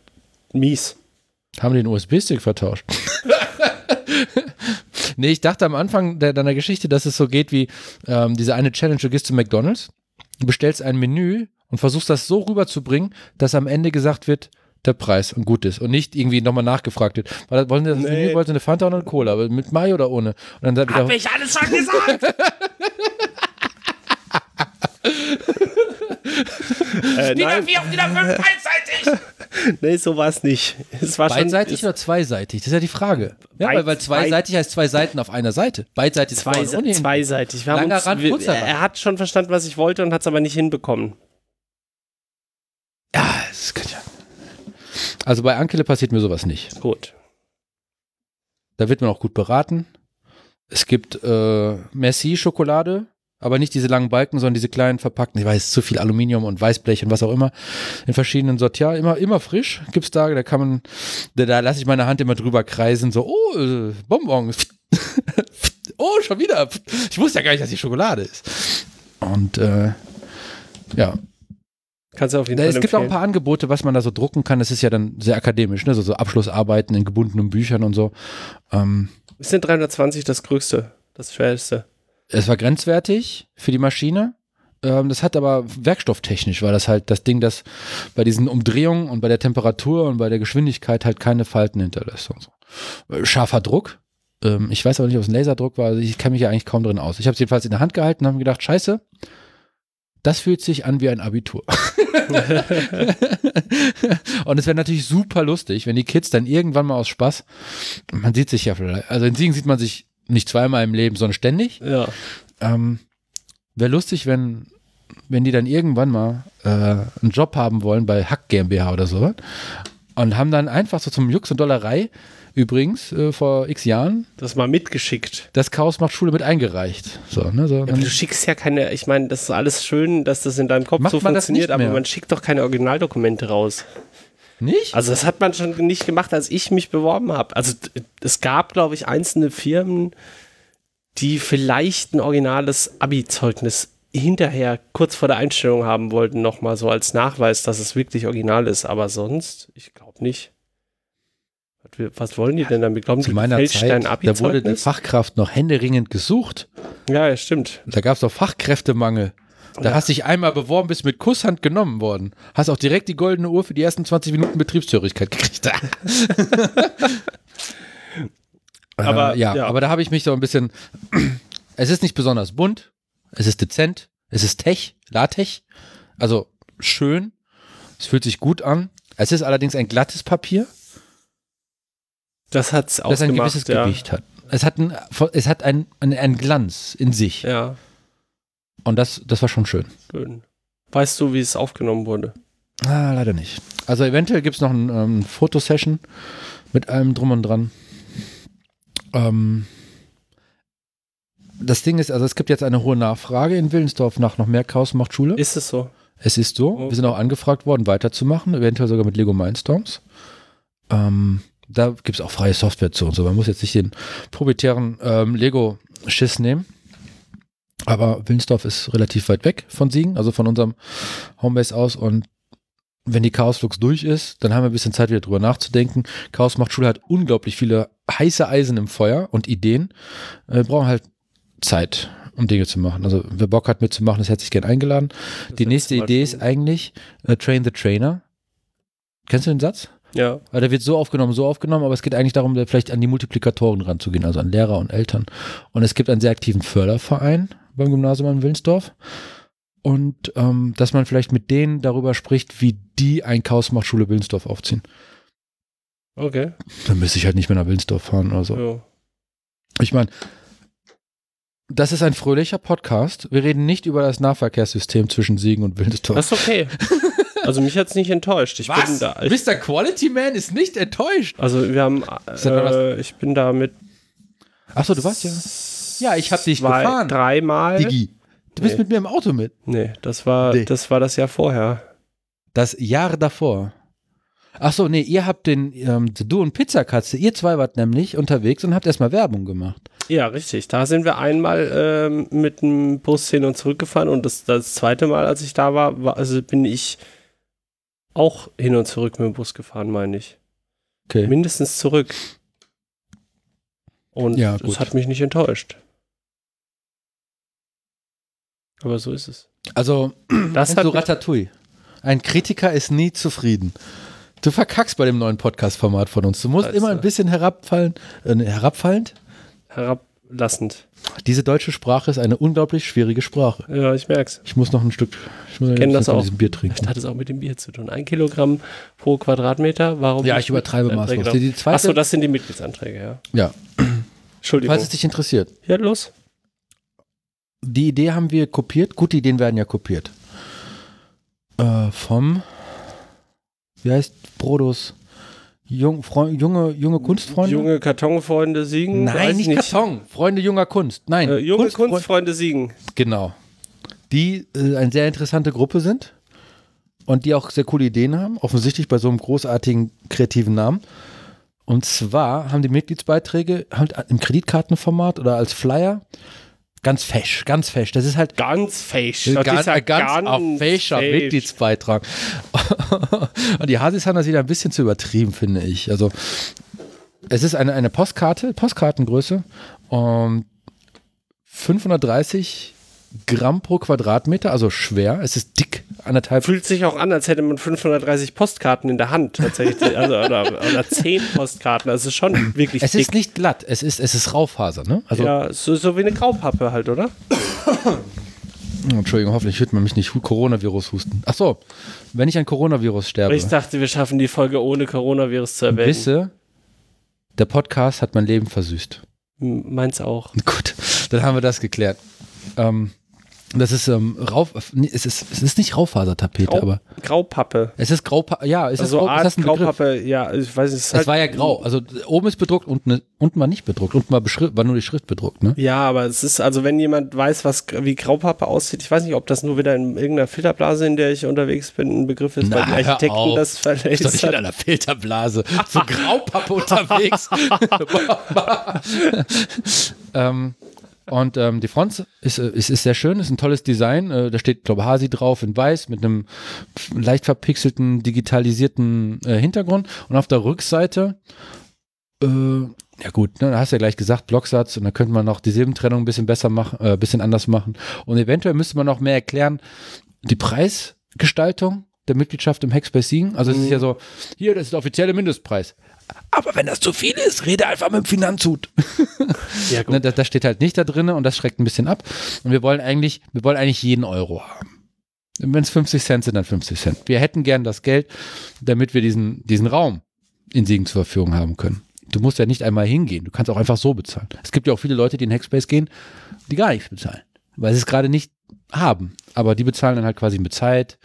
mies. Haben den USB-Stick vertauscht? nee, ich dachte am Anfang der, deiner Geschichte, dass es so geht wie ähm, diese eine Challenge, du gehst zu McDonalds, du bestellst ein Menü und versuchst das so rüberzubringen, dass am Ende gesagt wird, der Preis und gut ist und nicht irgendwie nochmal nachgefragt wird. Weil, wollen Sie das nee. Menü, wollen Sie eine Fanta oder eine Cola? Aber mit Mai oder ohne? Und dann Hab ich alles schon gesagt! äh, DIN A4 auf DIN A5 einseitig! nee, so war es nicht. Es war Beidseitig schon, oder zweiseitig? Das ist ja die Frage. Ja, weil, weil zweiseitig heißt zwei Seiten auf einer Seite. Beidseitig ist zwei, hinten. zweiseitig. Wir haben Langer uns, Rand, wir, er hat schon verstanden, was ich wollte und hat es aber nicht hinbekommen. Ja, das kann ja. Also bei Ankele passiert mir sowas nicht. Gut. Da wird man auch gut beraten. Es gibt äh, Merci-Schokolade, aber nicht diese langen Balken, sondern diese kleinen verpackten. Ich weiß, zu viel Aluminium und Weißblech und was auch immer. In verschiedenen Sortieren. Immer, immer frisch gibt's da. Da kann man, da, da lasse ich meine Hand immer drüber kreisen. So, oh, äh, Bonbons. oh, schon wieder. Ich wusste ja gar nicht, dass die Schokolade ist. Und äh, ja, Kannst du auf jeden Fall es gibt auch ein paar Angebote, was man da so drucken kann. Das ist ja dann sehr akademisch, ne? so, so Abschlussarbeiten in gebundenen Büchern und so. Ähm, Ist denn 320 das größte, das schwerste? Es war grenzwertig für die Maschine. Ähm, das hat aber werkstofftechnisch, war das halt das Ding, das bei diesen Umdrehungen und bei der Temperatur und bei der Geschwindigkeit halt keine Falten hinterlässt. Und so. Äh, Scharfer Druck. Ähm, ich weiß aber nicht, ob es ein Laserdruck war. Also ich kenne mich ja eigentlich kaum drin aus. Ich habe es jedenfalls in der Hand gehalten und habe gedacht, scheiße, das fühlt sich an wie ein Abitur. und es wäre natürlich super lustig, wenn die Kids dann irgendwann mal aus Spaß, man sieht sich ja vielleicht, also in Siegen sieht man sich nicht zweimal im Leben, sondern ständig. Ja. Ähm, wäre lustig, wenn, wenn die dann irgendwann mal äh, einen Job haben wollen bei Hack GmbH oder so und haben dann einfach so zum Jux und Dollerei übrigens äh, vor x Jahren Das mal mitgeschickt. das Chaos macht Schule mit eingereicht. So, ne, so, Ja, aber du schickst ja keine, ich meine, das ist alles schön, dass das in deinem Kopf so funktioniert, aber man schickt doch keine Originaldokumente raus. Nicht? Also das hat man schon nicht gemacht, als ich mich beworben habe. Also es gab, glaube ich, einzelne Firmen, die vielleicht ein originales Abi-Zeugnis hinterher kurz vor der Einstellung haben wollten, nochmal so als Nachweis, dass es wirklich original ist. Aber sonst, ich glaube nicht. Was wollen die denn damit? Glauben Zu die, meiner Zeit, da wurde die? Fachkraft noch händeringend gesucht. Ja, ja, stimmt. Da gab es doch Fachkräftemangel. Da Ja. hast dich einmal beworben, bist mit Kusshand genommen worden. Hast auch direkt die goldene Uhr für die ersten 20 Minuten Betriebshörigkeit gekriegt. Aber, äh, ja, ja. aber da habe ich mich so ein bisschen. Es ist nicht besonders bunt, es ist dezent, es ist Tech, LaTeX, also schön, es fühlt sich gut an. Es ist allerdings ein glattes Papier, Das hat's das ein gewisses ja. Gewicht hat. Es hat, ein, es hat ein, ein, einen Glanz in sich. Ja, Und das, das war schon schön. schön. Weißt du, wie es aufgenommen wurde? Ah, leider nicht. Also eventuell gibt es noch eine ähm, Fotosession mit allem drum und dran. Ähm, das Ding ist, also es gibt jetzt eine hohe Nachfrage in Willensdorf nach noch mehr Chaos macht Schule. Ist es so? Es ist so. Okay. Wir sind auch angefragt worden, weiterzumachen, eventuell sogar mit Lego Mindstorms. Ähm, da gibt es auch freie Software zu und so. Man muss jetzt nicht den proprietären ähm, Lego-Schiss nehmen. Aber Willensdorf ist relativ weit weg von Siegen, also von unserem Homebase aus. Und wenn die Chaosflux durch ist, dann haben wir ein bisschen Zeit, wieder drüber nachzudenken. Chaos macht Schule hat unglaublich viele heiße Eisen im Feuer und Ideen. Äh, Wir brauchen halt Zeit, um Dinge zu machen. Also wer Bock hat mitzumachen, ist herzlich gern eingeladen. Die Das nächste letzte Mal Idee ist eigentlich äh, Train the Trainer. Kennst du den Satz? Ja. Weil der wird so aufgenommen, so aufgenommen, aber es geht eigentlich darum, da vielleicht an die Multiplikatoren ranzugehen, also an Lehrer und Eltern. Und es gibt einen sehr aktiven Förderverein beim Gymnasium in Willensdorf. Und ähm, dass man vielleicht mit denen darüber spricht, wie die ein Chaos macht Schule Willensdorf aufziehen. Okay. Dann müsste ich halt nicht mehr nach Willensdorf fahren oder so. Ja. Ich meine, das ist ein fröhlicher Podcast. Wir reden nicht über das Nahverkehrssystem zwischen Siegen und Willensdorf. Das ist okay. Also mich hat es nicht enttäuscht. Ich bin da. Ich, Mr. Quality Man ist nicht enttäuscht. also wir haben. Äh, ich bin da mit. Achso, du warst ja. Ja, ich hab dich zwei, gefahren. Dreimal. Digi. Du bist Nee. mit mir im Auto mit. Nee, das war, Nee. das war das Jahr vorher. Das Jahr davor. Achso, nee, ihr habt den, ähm, du und Pizzakatze, ihr zwei wart nämlich unterwegs und habt erstmal Werbung gemacht. Ja, richtig. Da sind wir einmal ähm, mit dem Bus hin und zurück gefahren und das, das zweite Mal, als ich da war, war, also bin ich auch hin und zurück mit dem Bus gefahren, meine ich. Okay. Mindestens zurück. Und Ja, es gut. hat mich nicht enttäuscht. Aber so ist es. Also, Das hat du mich- Ratatouille. Ein Kritiker ist nie zufrieden. Du verkackst bei dem neuen Podcast-Format von uns. Du musst Scheiße. immer ein bisschen herabfallen, äh, herabfallend, herab, herablassend. Diese deutsche Sprache ist eine unglaublich schwierige Sprache. Ja, ich merk's. Ich muss noch ein Stück, ich muss kenn das von auch. diesem Bier trinken. Vielleicht hat es auch mit dem Bier zu tun. Ein Kilogramm pro Quadratmeter. Warum? Ja, ich übertreibe maßlos. zweite- Achso, das sind die Mitgliedsanträge, ja. Ja, Entschuldigung. falls es dich interessiert. ja, los. Die Idee haben wir kopiert. Gute Ideen werden ja kopiert. Äh, vom, wie heißt Brodus? Jung, Freu- junge, junge Kunstfreunde? Junge Kartonfreunde siegen. Nein, ich nicht Karton. Freunde junger Kunst. Nein, Äh, junge Kunstfreunde- Kunstfreunde siegen. Genau. Die äh, eine sehr interessante Gruppe sind und die auch sehr coole Ideen haben, offensichtlich bei so einem großartigen kreativen Namen. Und zwar haben die Mitgliedsbeiträge halt im Kreditkartenformat oder als Flyer ganz fesch, ganz fesch. Das ist halt Ganz fesch. ganz, Das ist ja ein ganz, auf fescher fesch. Mitgliedsbeitrag. und die Hasis haben das wieder ein bisschen zu übertrieben, finde ich. Also es ist eine, eine Postkarte, Postkartengröße, um 530 Gramm pro Quadratmeter, also schwer. Es ist dick, anderthalb. Fühlt sich auch an, als hätte man 530 Postkarten in der Hand tatsächlich. Also, oder, oder 10 Postkarten. Das ist schon wirklich Es dick. ist nicht glatt, es ist, es ist Raufaser, ne? Also, ja, so, so wie eine Graupappe halt, oder? Entschuldigung, hoffentlich hört man mich nicht Coronavirus husten. Ach so, wenn ich an Coronavirus sterbe, Ich dachte, wir schaffen die Folge ohne Coronavirus zu erwähnen. wisse, der Podcast hat mein Leben versüßt. Meins auch. Gut, dann haben wir das geklärt. Ähm, das ist ähm, Rauf, nee, es ist es ist nicht Raufasertapete, Grau, aber Graupappe. es ist Graupa ja, es ist Also ist Art Begriff? Graupappe, ja, ich weiß nicht. Es, ist Es halt, war ja grau, also oben ist bedruckt und ne, unten war nicht bedruckt, unten war, war nur die Schrift bedruckt, ne? Ja, aber es ist, also wenn jemand weiß, was wie Graupappe aussieht, ich weiß nicht, ob das nur wieder in irgendeiner Filterblase, in der ich unterwegs bin, ein Begriff ist, weil Na, die hör Architekten das Ich bin nicht in einer Filterblase zu Graupappe unterwegs. ähm, und ähm, die Front ist, äh, ist, ist sehr schön, ist ein tolles Design. Äh, da steht, glaube Hasi drauf in weiß mit einem leicht verpixelten, digitalisierten äh, Hintergrund. Und auf der Rückseite, äh, ja gut, ne, da hast du ja gleich gesagt, Blocksatz und da könnte man noch die Silbentrennung ein bisschen besser machen, äh, ein bisschen anders machen. Und eventuell müsste man noch mehr erklären, die Preisgestaltung der Mitgliedschaft im Hackspace Siegen. Also es ist ja so, hier, das ist der offizielle Mindestpreis. Aber wenn das zu viel ist, rede einfach mit dem Finanzhut. Ja, Ne, gut. das, das steht halt nicht da drin und das schreckt ein bisschen ab. Und wir wollen eigentlich, wir wollen eigentlich jeden Euro haben. Wenn es 50 Cent sind, dann 50 Cent. Wir hätten gern das Geld, damit wir diesen, diesen Raum in Siegen zur Verfügung haben können. Du musst ja nicht einmal hingehen, du kannst auch einfach so bezahlen. Es gibt ja auch viele Leute, die in Hackspace gehen, die gar nichts bezahlen, weil sie es gerade nicht haben. Aber die bezahlen dann halt quasi mit Zeit,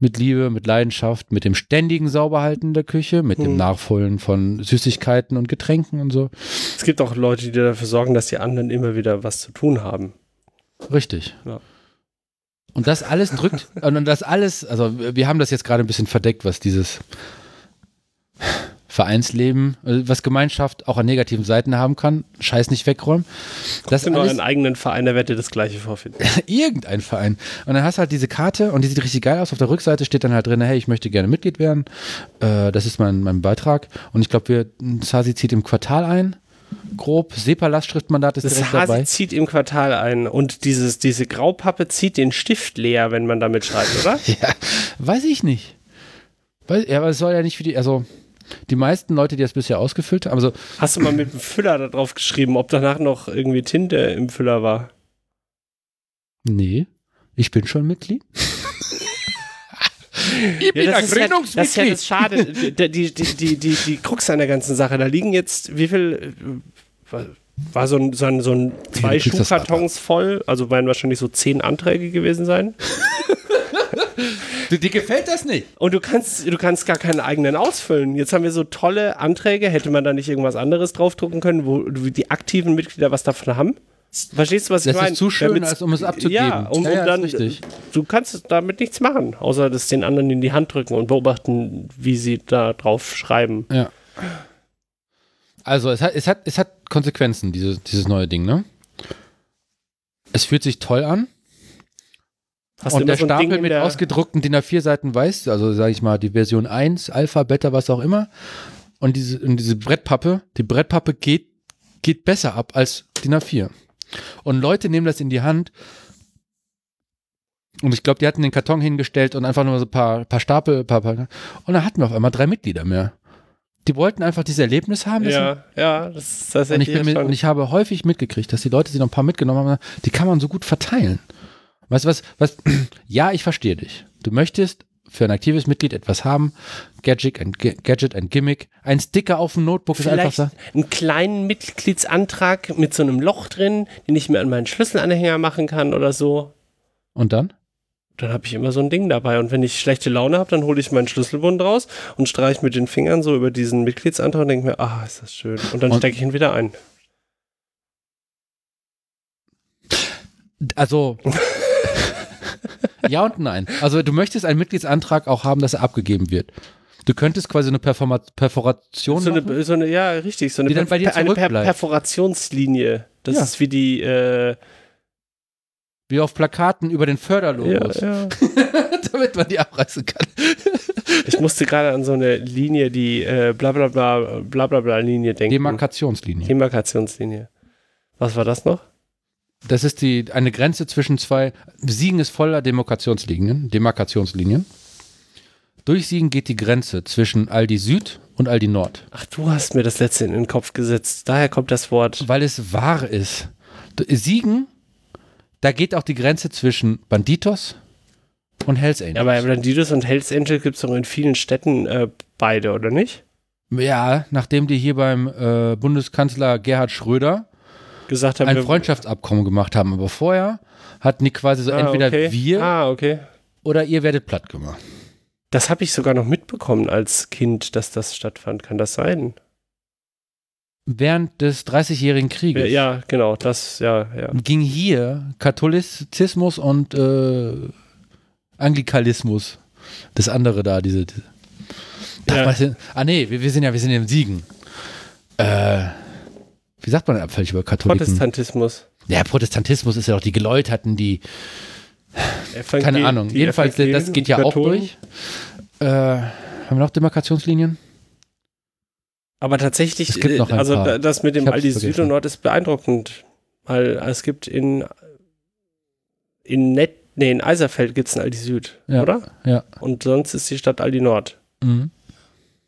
mit Liebe, mit Leidenschaft, mit dem ständigen Sauberhalten der Küche, mit dem Hm. Nachfüllen von Süßigkeiten und Getränken und so. Es gibt auch Leute, die dafür sorgen, dass die anderen immer wieder was zu tun haben. Richtig. Ja. Und das alles drückt, und das alles, also wir haben das jetzt gerade ein bisschen verdeckt, was dieses Vereinsleben, äh, was Gemeinschaft auch an negativen Seiten haben kann, Scheiß nicht wegräumen. Das in alles, euren eigenen Verein, der wird dir das gleiche vorfinden. irgendein Verein. Und dann hast du halt diese Karte und die sieht richtig geil aus. Auf der Rückseite steht dann halt drin, hey, ich möchte gerne Mitglied werden. Äh, das ist mein, mein Beitrag. Und ich glaube, wir, Sasi zieht im Quartal ein. Grob. SEPA-Lastschriftmandat ist Das direkt Hasi dabei. zieht im Quartal ein und dieses, diese Graupappe zieht den Stift leer, wenn man damit schreibt, oder? Ja, weiß ich nicht. Weiß, ja, aber es soll ja nicht für die, also die meisten Leute, die das bisher ausgefüllt haben, also Hast du mal mit dem Füller da drauf geschrieben, ob danach noch irgendwie Tinte im Füller war? nee, ich bin schon Mitglied. ich bin das, ist ja, das ist ja das Schade. die, die, die, die, die, die Krux an der ganzen Sache. Da liegen jetzt, wie viel, äh, war- so ein, so ein, so ein zwei Schuhkartons voll, also werden wahrscheinlich so zehn Anträge gewesen sein. Dir gefällt das nicht? Und du kannst, du kannst gar keinen eigenen ausfüllen. Jetzt haben wir so tolle Anträge. Hätte man da nicht irgendwas anderes draufdrucken können, wo die aktiven Mitglieder was davon haben? Verstehst du, was ich Das meine? ist zu schön, Damit's- als um es abzugeben. Ja, um, Ja, um ja, ist dann. richtig. Du kannst damit nichts machen, außer das den anderen in die Hand drücken und beobachten, wie sie da drauf schreiben. Ja. Also es hat, es hat, es hat Konsequenzen, diese, dieses neue Ding, ne? Es fühlt sich toll an. Hast du und der so Stapel mit der- ausgedruckten DIN A4 Seiten weiß, also sage ich mal die Version 1, Alpha, Beta, was auch immer. Und diese, und diese Brettpappe, die Brettpappe geht, geht besser ab als DIN A4. Und Leute nehmen das in die Hand. Und ich glaube, die hatten den Karton hingestellt und einfach nur so ein paar, paar Stapel, paar, paar, und dann hatten wir auf einmal drei Mitglieder mehr. Die wollten einfach dieses Erlebnis haben. Ja, ja, das ist Und ich, tatsächlich mit, und ich habe häufig mitgekriegt, dass die Leute, die noch ein paar mitgenommen haben, die kann man so gut verteilen. Weißt du was, was? Ja, ich verstehe dich. Du möchtest für ein aktives Mitglied etwas haben. Gadget and, Gadget and Gimmick. Ein Sticker auf dem Notebook ist einfach Vielleicht so. einen kleinen Mitgliedsantrag mit so einem Loch drin, den ich mir an meinen Schlüsselanhänger machen kann oder so. Und dann? Dann habe ich immer so ein Ding dabei. Und wenn ich schlechte Laune habe, dann hole ich meinen Schlüsselbund raus und streiche mit den Fingern so über diesen Mitgliedsantrag und denke mir, ah, ist das schön. Und dann stecke ich ihn wieder ein. Also. Ja und nein. Also du möchtest einen Mitgliedsantrag auch haben, dass er abgegeben wird. Du könntest quasi eine Performa Perforation So eine, so eine, ja, richtig, so eine, dir eine per. Perforationslinie. Das Ja. ist wie die, äh, wie auf Plakaten über den ja, Förderlogos, ja. damit man die abreißen kann. Ich musste gerade an so eine Linie, die äh, bla bla bla bla bla bla Linie denken. Demarkationslinie. Demarkationslinie. Was war das noch? Das ist die, eine Grenze zwischen zwei. Siegen ist voller Demarkationslinien. Demarkationslinien. Durch Siegen geht die Grenze zwischen Aldi Süd und Aldi Nord. Ach, du hast mir das letzte in den Kopf gesetzt. Daher kommt das Wort. Weil es wahr ist. Siegen, da geht auch die Grenze zwischen Banditos und Hells Angels. Ja, aber Bandidos und Hells Angel gibt es doch in vielen Städten äh, beide, oder nicht? Ja, nachdem die hier beim äh, Bundeskanzler Gerhard Schröder Gesagt haben ein Freundschaftsabkommen gemacht haben. Aber vorher hatten die quasi so ah, entweder okay. wir Ah, okay. oder ihr werdet platt gemacht. Das habe ich sogar noch mitbekommen als Kind, dass das stattfand. Kann das sein? Während des 30-jährigen Krieges Ja, genau. Das, ja, ja. ging hier Katholizismus und äh, Anglikalismus. Das andere da, diese. diese Ja. ah, nee, wir, wir sind ja, wir sind ja im Siegen. Äh, wie sagt man abfällig über Katholiken? Protestantismus. Ja, Protestantismus ist ja auch die Geläuterten, die, Evangel- keine Ahnung. Jedenfalls, das Evangelien, geht ja auch durch. Äh, haben wir noch Demarkationslinien? Aber tatsächlich, Es gibt noch ein also paar. da- das mit dem Aldi Süd und Nord ist beeindruckend. Weil es gibt in, in Net, nee, in Eiserfeld gibt es ein Aldi Süd, Ja. oder? Ja. Und sonst ist die Stadt Aldi Nord. Mhm.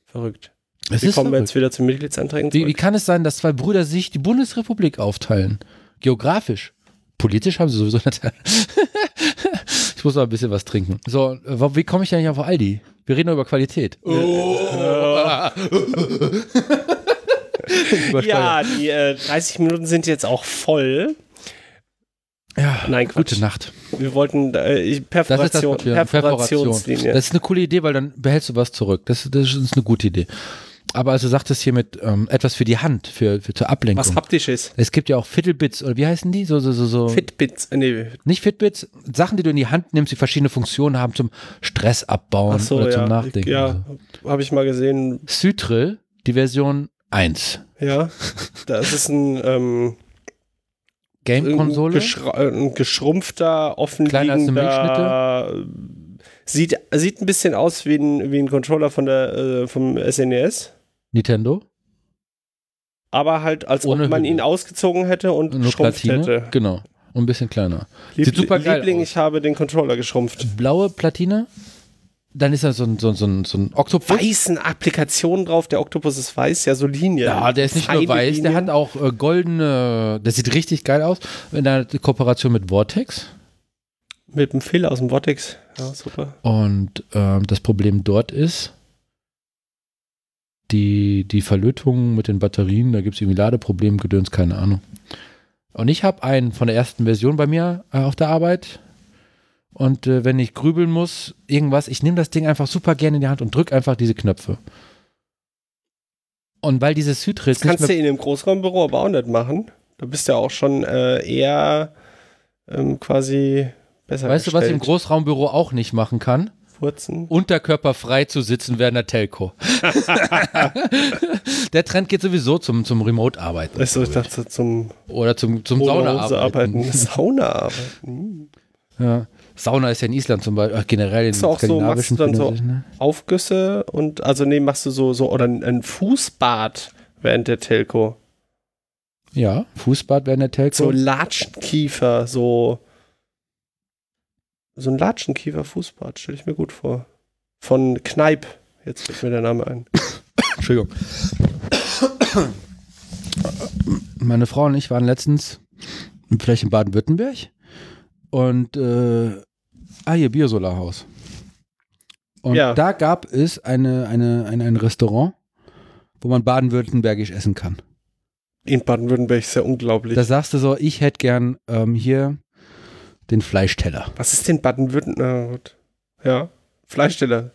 Verrückt. Es Wie ist kommen wir jetzt wieder zu Mitgliedsanträgen Wie, wie kann es sein, dass zwei Brüder sich die Bundesrepublik aufteilen? Geografisch. Politisch haben sie sowieso nicht. ich muss noch ein bisschen was trinken. So, äh, wie komme ich eigentlich auf Aldi? Wir reden nur über Qualität. Ja, die äh, 30 Minuten sind jetzt auch voll. ja. Nein, Quatsch. Gute Nacht. Wir wollten äh, ich- Das ist das Perforation. Perforationslinie. Das ist eine coole Idee, weil dann behältst du was zurück. Das, das ist eine gute Idee. Aber also sagt es hier mit ähm, etwas für die Hand, für, für zur Ablenkung. was haptisches. es gibt ja auch Fiddlebits, oder wie heißen die? So, so, so, so. Fitbits, äh, nee, Nicht Fitbits, Sachen, die du in die Hand nimmst, die verschiedene Funktionen haben zum Stress abbauen so, oder zum ja. Nachdenken. Ja, habe ich mal gesehen. Sytril, die Version 1. Ja, das ist ein, ähm, ein, Game-Konsole. ein geschrumpfter, Kleiner als eine offenliegender. Sieht, sieht ein bisschen aus wie ein, wie ein Controller von der, äh, vom SNES. Nintendo. Aber halt, als Ohne ob man Hülle. ihn ausgezogen hätte und Nur geschrumpft Platine. hätte. Genau. Und ein bisschen kleiner. Lieb, Sieht super geil Liebling, aus. ich habe den Controller geschrumpft. Blaue Platine. Dann ist da so ein, so, so, ein, so ein Oktopus. Weißen Applikationen drauf, der Oktopus ist weiß, ja, so Linien. Ja, der ist nicht Feine nur weiß, der Linien. hat auch äh, goldene, der sieht richtig geil aus. In der Kooperation mit Vortex. Mit dem Fehler aus dem Vortex. Ja, super. Und ähm, das Problem dort ist, die, die Verlötung mit den Batterien, da gibt es irgendwie Ladeprobleme, Gedöns, keine Ahnung. Und ich habe einen von der ersten Version bei mir äh, auf der Arbeit. Und äh, wenn ich grübeln muss, irgendwas, ich nehme das Ding einfach super gerne in die Hand und drücke einfach diese Knöpfe. Und weil dieses Hydris Das kannst du in einem Großraumbüro aber auch nicht machen. Da bist du ja auch schon äh, eher ähm, quasi besser Weißt du, was ich im gestellt. Großraumbüro auch nicht machen kann? Furzen. Unterkörperfrei zu sitzen während der Telco. der Trend geht sowieso zum, zum Remote-Arbeiten. Achso, ich dachte zum Oder zum, zum Sauna-Arbeiten. arbeiten. Sauna-Arbeiten. Ja. Sauna ist ja in Island zum Beispiel, generell in Ist auch so, machst du dann so- ne? Aufgüsse und, also nee, machst du so, so, oder ein, ein Fußbad während der Telco. Ja, Fußbad während der Telco. So Latschenkiefer, so. So ein Latschenkiefer-Fußbad, stelle ich mir gut vor. Von Kneip. Jetzt fällt mir der Name ein. Entschuldigung. Meine Frau und ich waren letztens vielleicht in Baden-Württemberg und äh, ah hier Biosolarhaus. Und Ja. da gab es eine, eine, eine, ein Restaurant, wo man baden-württembergisch essen kann. In Baden-Württemberg ist ja unglaublich. Da sagst du so, ich hätte gern ähm, hier den Fleischteller. Was ist denn Baden-Württemberg? Ja, Fleischsteller.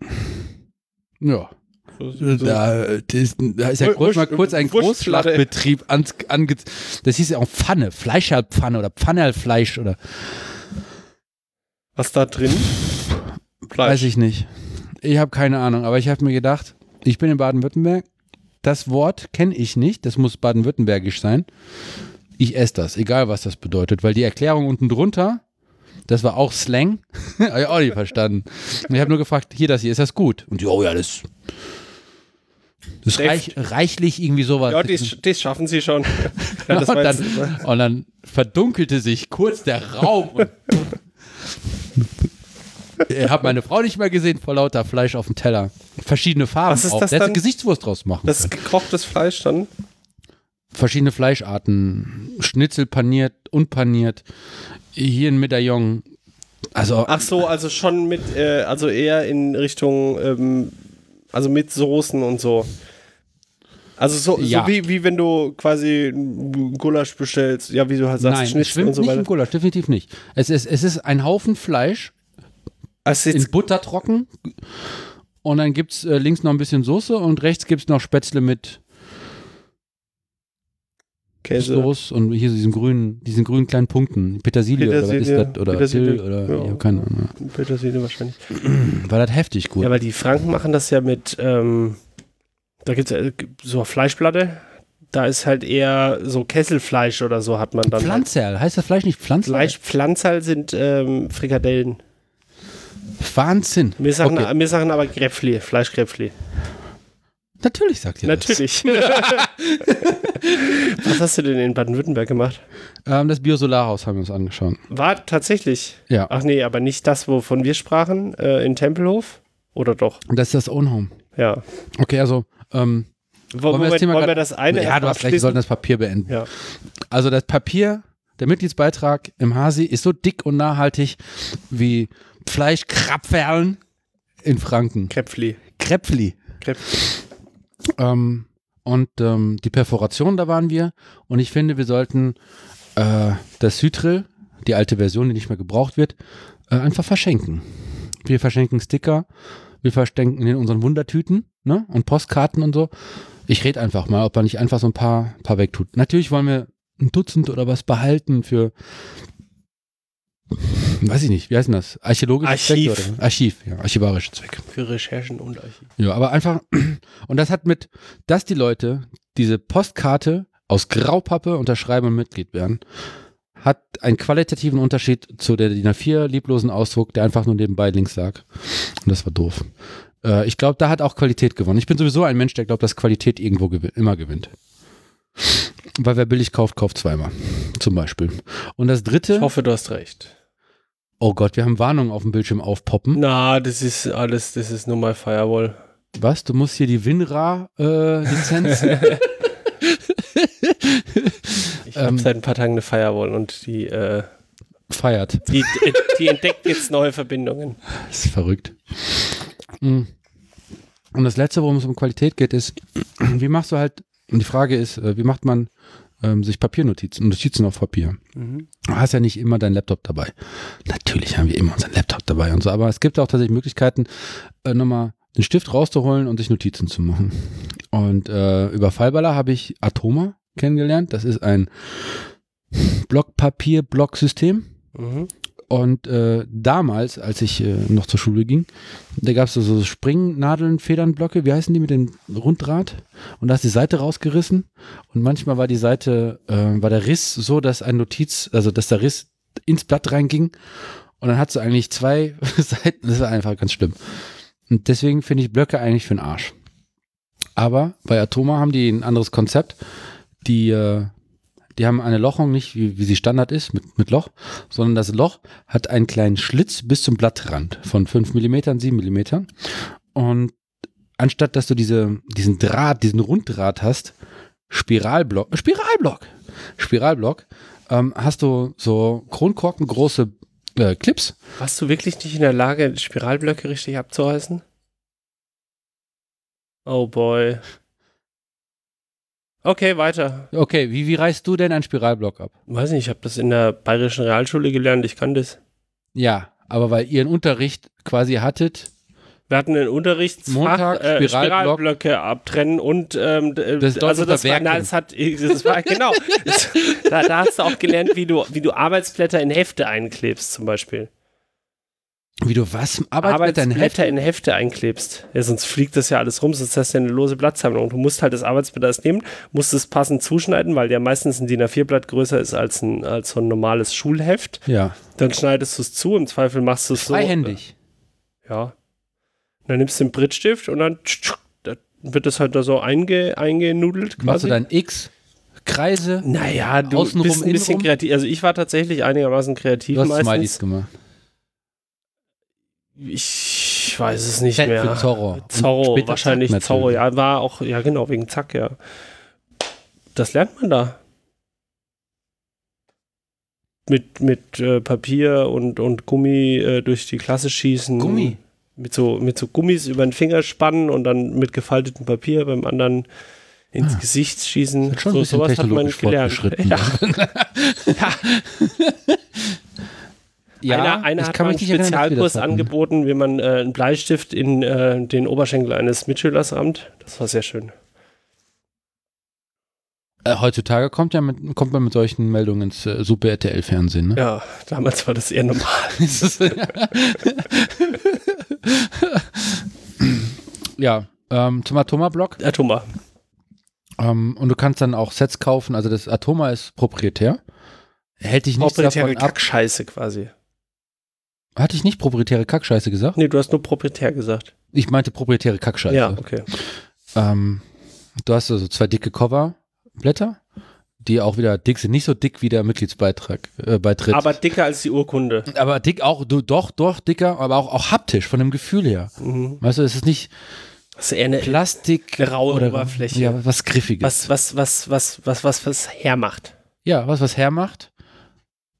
Ja. So, so. Da, äh, das, da ist ja kurz, mal kurz ein. Großschlachtbetrieb ange, Das hieß ja auch Pfanne, Fleischerpfanne oder Pfannerlfleisch oder Was da drin? Fleisch. weiß ich nicht. Ich habe keine Ahnung, aber ich habe mir gedacht, ich bin in Baden-Württemberg. Das Wort kenne ich nicht, das muss baden-württembergisch sein. Ich esse das, egal was das bedeutet, weil die Erklärung unten drunter, das war auch Slang, habe ich auch nicht verstanden. Und ich habe nur gefragt, hier das hier, ist das gut? Und die, oh ja, das, das ist reich, reichlich irgendwie sowas. Ja, das, das schaffen sie schon. ja, und, dann, jetzt, und dann verdunkelte sich kurz der Raum. Und ich habe meine Frau nicht mehr gesehen vor lauter Fleisch auf dem Teller. Verschiedene Farben Was ist auch. das Der dann? Gesichtswurst draus machen das ist gekochtes Fleisch dann. Verschiedene Fleischarten. Schnitzel paniert, unpaniert. Hier ein Medaillon. Also, Ach so, also schon mit, äh, also eher in Richtung, ähm, also mit Soßen und so. Also so, Ja. so wie, wie wenn du quasi Gulasch bestellst, ja, wie du halt sagst, nein, es Schnitzel schwimmt und so nicht im weiter. Gulasch, definitiv nicht. Es ist, es ist ein Haufen Fleisch Also in Butter trocken. Und dann gibt es äh, links noch ein bisschen Soße und rechts gibt es noch Spätzle mit Käse. Soße und hier so diesen grünen, diesen grünen kleinen Punkten. Petersilie, oder was ist Petersilie, das? Oder Petersilie, Dill oder ja. ja. keine Ahnung. Petersilie wahrscheinlich. War das heftig gut. Ja, weil die Franken machen das ja mit, ähm, da gibt es so eine Fleischplatte. Da ist halt eher so Kesselfleisch oder so hat man dann. halt. Pflanzerl, heißt das Fleisch nicht Pflanzerl? Fleisch, Pflanzerl sind ähm, Frikadellen. Wahnsinn. Wir sagen, Okay. wir sagen aber Gräpfli, Fleischgräpfli. Natürlich sagt ihr Natürlich. Was hast du denn in Baden-Württemberg gemacht? das. Ähm, das Biosolarhaus haben wir uns angeschaut. War tatsächlich. Ja. Ach nee, aber nicht das, wovon wir sprachen, äh, in Tempelhof? Oder doch? Das ist das Ownhome. Ja. Okay, also, ähm, Wo, Wollen wir das Thema wollen wir das eine ja, du hast recht, wir sollten das Papier beenden. Ja. Also das Papier, der Mitgliedsbeitrag im Hasi ist so dick und nachhaltig wie Fleischkrapferlen in Franken. Kräpfli. Kräpfli. Kräpfli. Ähm, und ähm, die Perforation, da waren wir. Und ich finde, wir sollten äh, das Südrill, die alte Version, die nicht mehr gebraucht wird, äh, einfach verschenken. Wir verschenken Sticker, wir verschenken in unseren Wundertüten ne? und Postkarten und so. Ich rede einfach mal, ob man nicht einfach so ein paar, paar wegtut. Natürlich wollen wir ein Dutzend oder was behalten für, weiß ich nicht, wie heißt denn das? Archäologische Archiv. Zwecke? Oder? Archiv, ja, archivarische Zwecke. Für Recherchen und Archiv. Ja, aber einfach, und das hat mit, dass die Leute diese Postkarte aus Graupappe unterschreiben und Mitglied werden, hat einen qualitativen Unterschied zu der DIN A4 lieblosen Ausdruck, der einfach nur nebenbei links lag. Und das war doof. Äh, ich glaube, da hat auch Qualität gewonnen. Ich bin sowieso ein Mensch, der glaubt, dass Qualität irgendwo gewin immer gewinnt. Weil wer billig kauft, kauft zweimal. Zum Beispiel. Und das dritte, Ich hoffe, du hast recht. Oh Gott, wir haben Warnungen auf dem Bildschirm aufpoppen. Na, das ist alles, das ist nur mal Firewall. Was? Du musst hier die WinRAR-Lizenz Ich Ähm. habe seit ein paar Tagen eine Firewall und die, äh, feiert. die, die entdeckt jetzt neue Verbindungen. Das ist verrückt. Mm. Und das Letzte, worum es um Qualität geht, ist, wie machst du halt, und die Frage ist, äh, wie macht man ähm, sich Papiernotizen, Notizen auf Papier? Mhm. Du hast ja nicht immer deinen Laptop dabei. Natürlich haben wir immer unseren Laptop dabei und so, aber es gibt auch tatsächlich Möglichkeiten, äh, nochmal den Stift rauszuholen und sich Notizen zu machen. Und äh, über Fallballer habe ich Atoma kennengelernt. Das ist ein Blockpapier-Blocksystem. Mhm. Und äh, damals, als ich äh, noch zur Schule ging, da gab es so, so Springnadeln, Federnblöcke, wie heißen die mit dem Runddraht? Und da ist die Seite rausgerissen. Und manchmal war die Seite, äh, war der Riss so, dass ein Notiz, also dass der Riss ins Blatt reinging. Und dann hat sie eigentlich zwei Seiten, das war einfach ganz schlimm. Und deswegen finde ich Blöcke eigentlich für den Arsch. Aber bei Atoma haben die ein anderes Konzept. Die, äh, die haben eine Lochung nicht, wie, wie sie Standard ist, mit, mit Loch, sondern das Loch hat einen kleinen Schlitz bis zum Blattrand von 5 mm, 7 mm. Und anstatt dass du diese, diesen Draht, diesen Runddraht hast, Spiralblock, Spiralblock, Spiralblock, ähm, hast du so Kronkorken große äh, Clips. Warst du wirklich nicht in der Lage, Spiralblöcke richtig abzureißen? Oh boy. Okay, weiter. Okay, wie, wie reißt du denn einen Spiralblock ab? Weiß nicht, ich habe das in der Bayerischen Realschule gelernt, ich kann das. Ja, aber weil ihr einen Unterricht quasi hattet, Wir hatten einen Unterrichtsfach, Montag, äh, Spiralblock. Spiralblöcke abtrennen und ähm, Das also das war, na, das hat, das war genau. Da, da hast du auch gelernt, wie du, wie du Arbeitsblätter in Hefte einklebst, zum Beispiel. Wie du was? Heft? Arbeitsblätter in Hefte einklebst. Ja, sonst fliegt das ja alles rum, sonst hast du ja eine lose Blattsammlung. Du musst halt das Arbeitsblatt erst nehmen, musst es passend zuschneiden, weil ja meistens ein DIN A4-Blatt größer ist als, ein, als so ein normales Schulheft. Ja. Dann schneidest du es zu, im Zweifel machst du es so. Freihändig. Ja. Und dann nimmst du den Brittstift und dann dann wird das halt da so einge, eingenudelt Machst du quasi. dann X, Kreise, naja, du Außenrum, bist ein bisschen innenrum? kreativ. Also ich war tatsächlich einigermaßen kreativ du hast Smileys meistens. gemacht. Ich weiß es nicht Z mehr. für Zorro. Zorro, wahrscheinlich Zack Zorro, ja, war auch, ja genau, wegen Zack, ja. Das lernt man da. Mit, mit äh, Papier und, und Gummi äh, durch die Klasse schießen. Gummi? Mit so, mit so Gummis über den Finger spannen und dann mit gefaltetem Papier beim anderen ins Ah. Gesicht schießen. Schon so, sowas hat man gelernt. fortgeschritten. Ja. Ja, einer einer ich hat kann mal mich einen nicht erinnern, Spezialkurs angeboten, wie man äh, einen Bleistift in äh, den Oberschenkel eines Mitschülers rammt. Das war sehr schön. Äh, heutzutage kommt, ja mit, kommt man mit solchen Meldungen ins äh, Super RTL-Fernsehen. Ne? Ja, damals war das eher normal. ja, ähm, zum Atoma-Block. Atoma. Ähm, und du kannst dann auch Sets kaufen. Also das Atoma ist proprietär. Hätte ich nichts Proprietäre davon ab. Kackscheiße quasi. Hatte ich nicht proprietäre Kackscheiße gesagt? Nee, du hast nur proprietär gesagt. Ich meinte proprietäre Kackscheiße. Ja, okay. Ähm, du hast also zwei dicke Coverblätter, die auch wieder dick sind. Nicht so dick wie der Mitgliedsbeitrag, äh, Beitritt. Aber dicker als die Urkunde. aber dick auch, du, doch, doch, dicker, aber auch, auch haptisch, von dem Gefühl her. Mhm. Weißt du, es ist nicht Das ist eher eine, Plastik. eine raue oder, Oberfläche. Ja, was Griffiges. was, was, was, was, was, was, was hermacht. Ja, was was hermacht,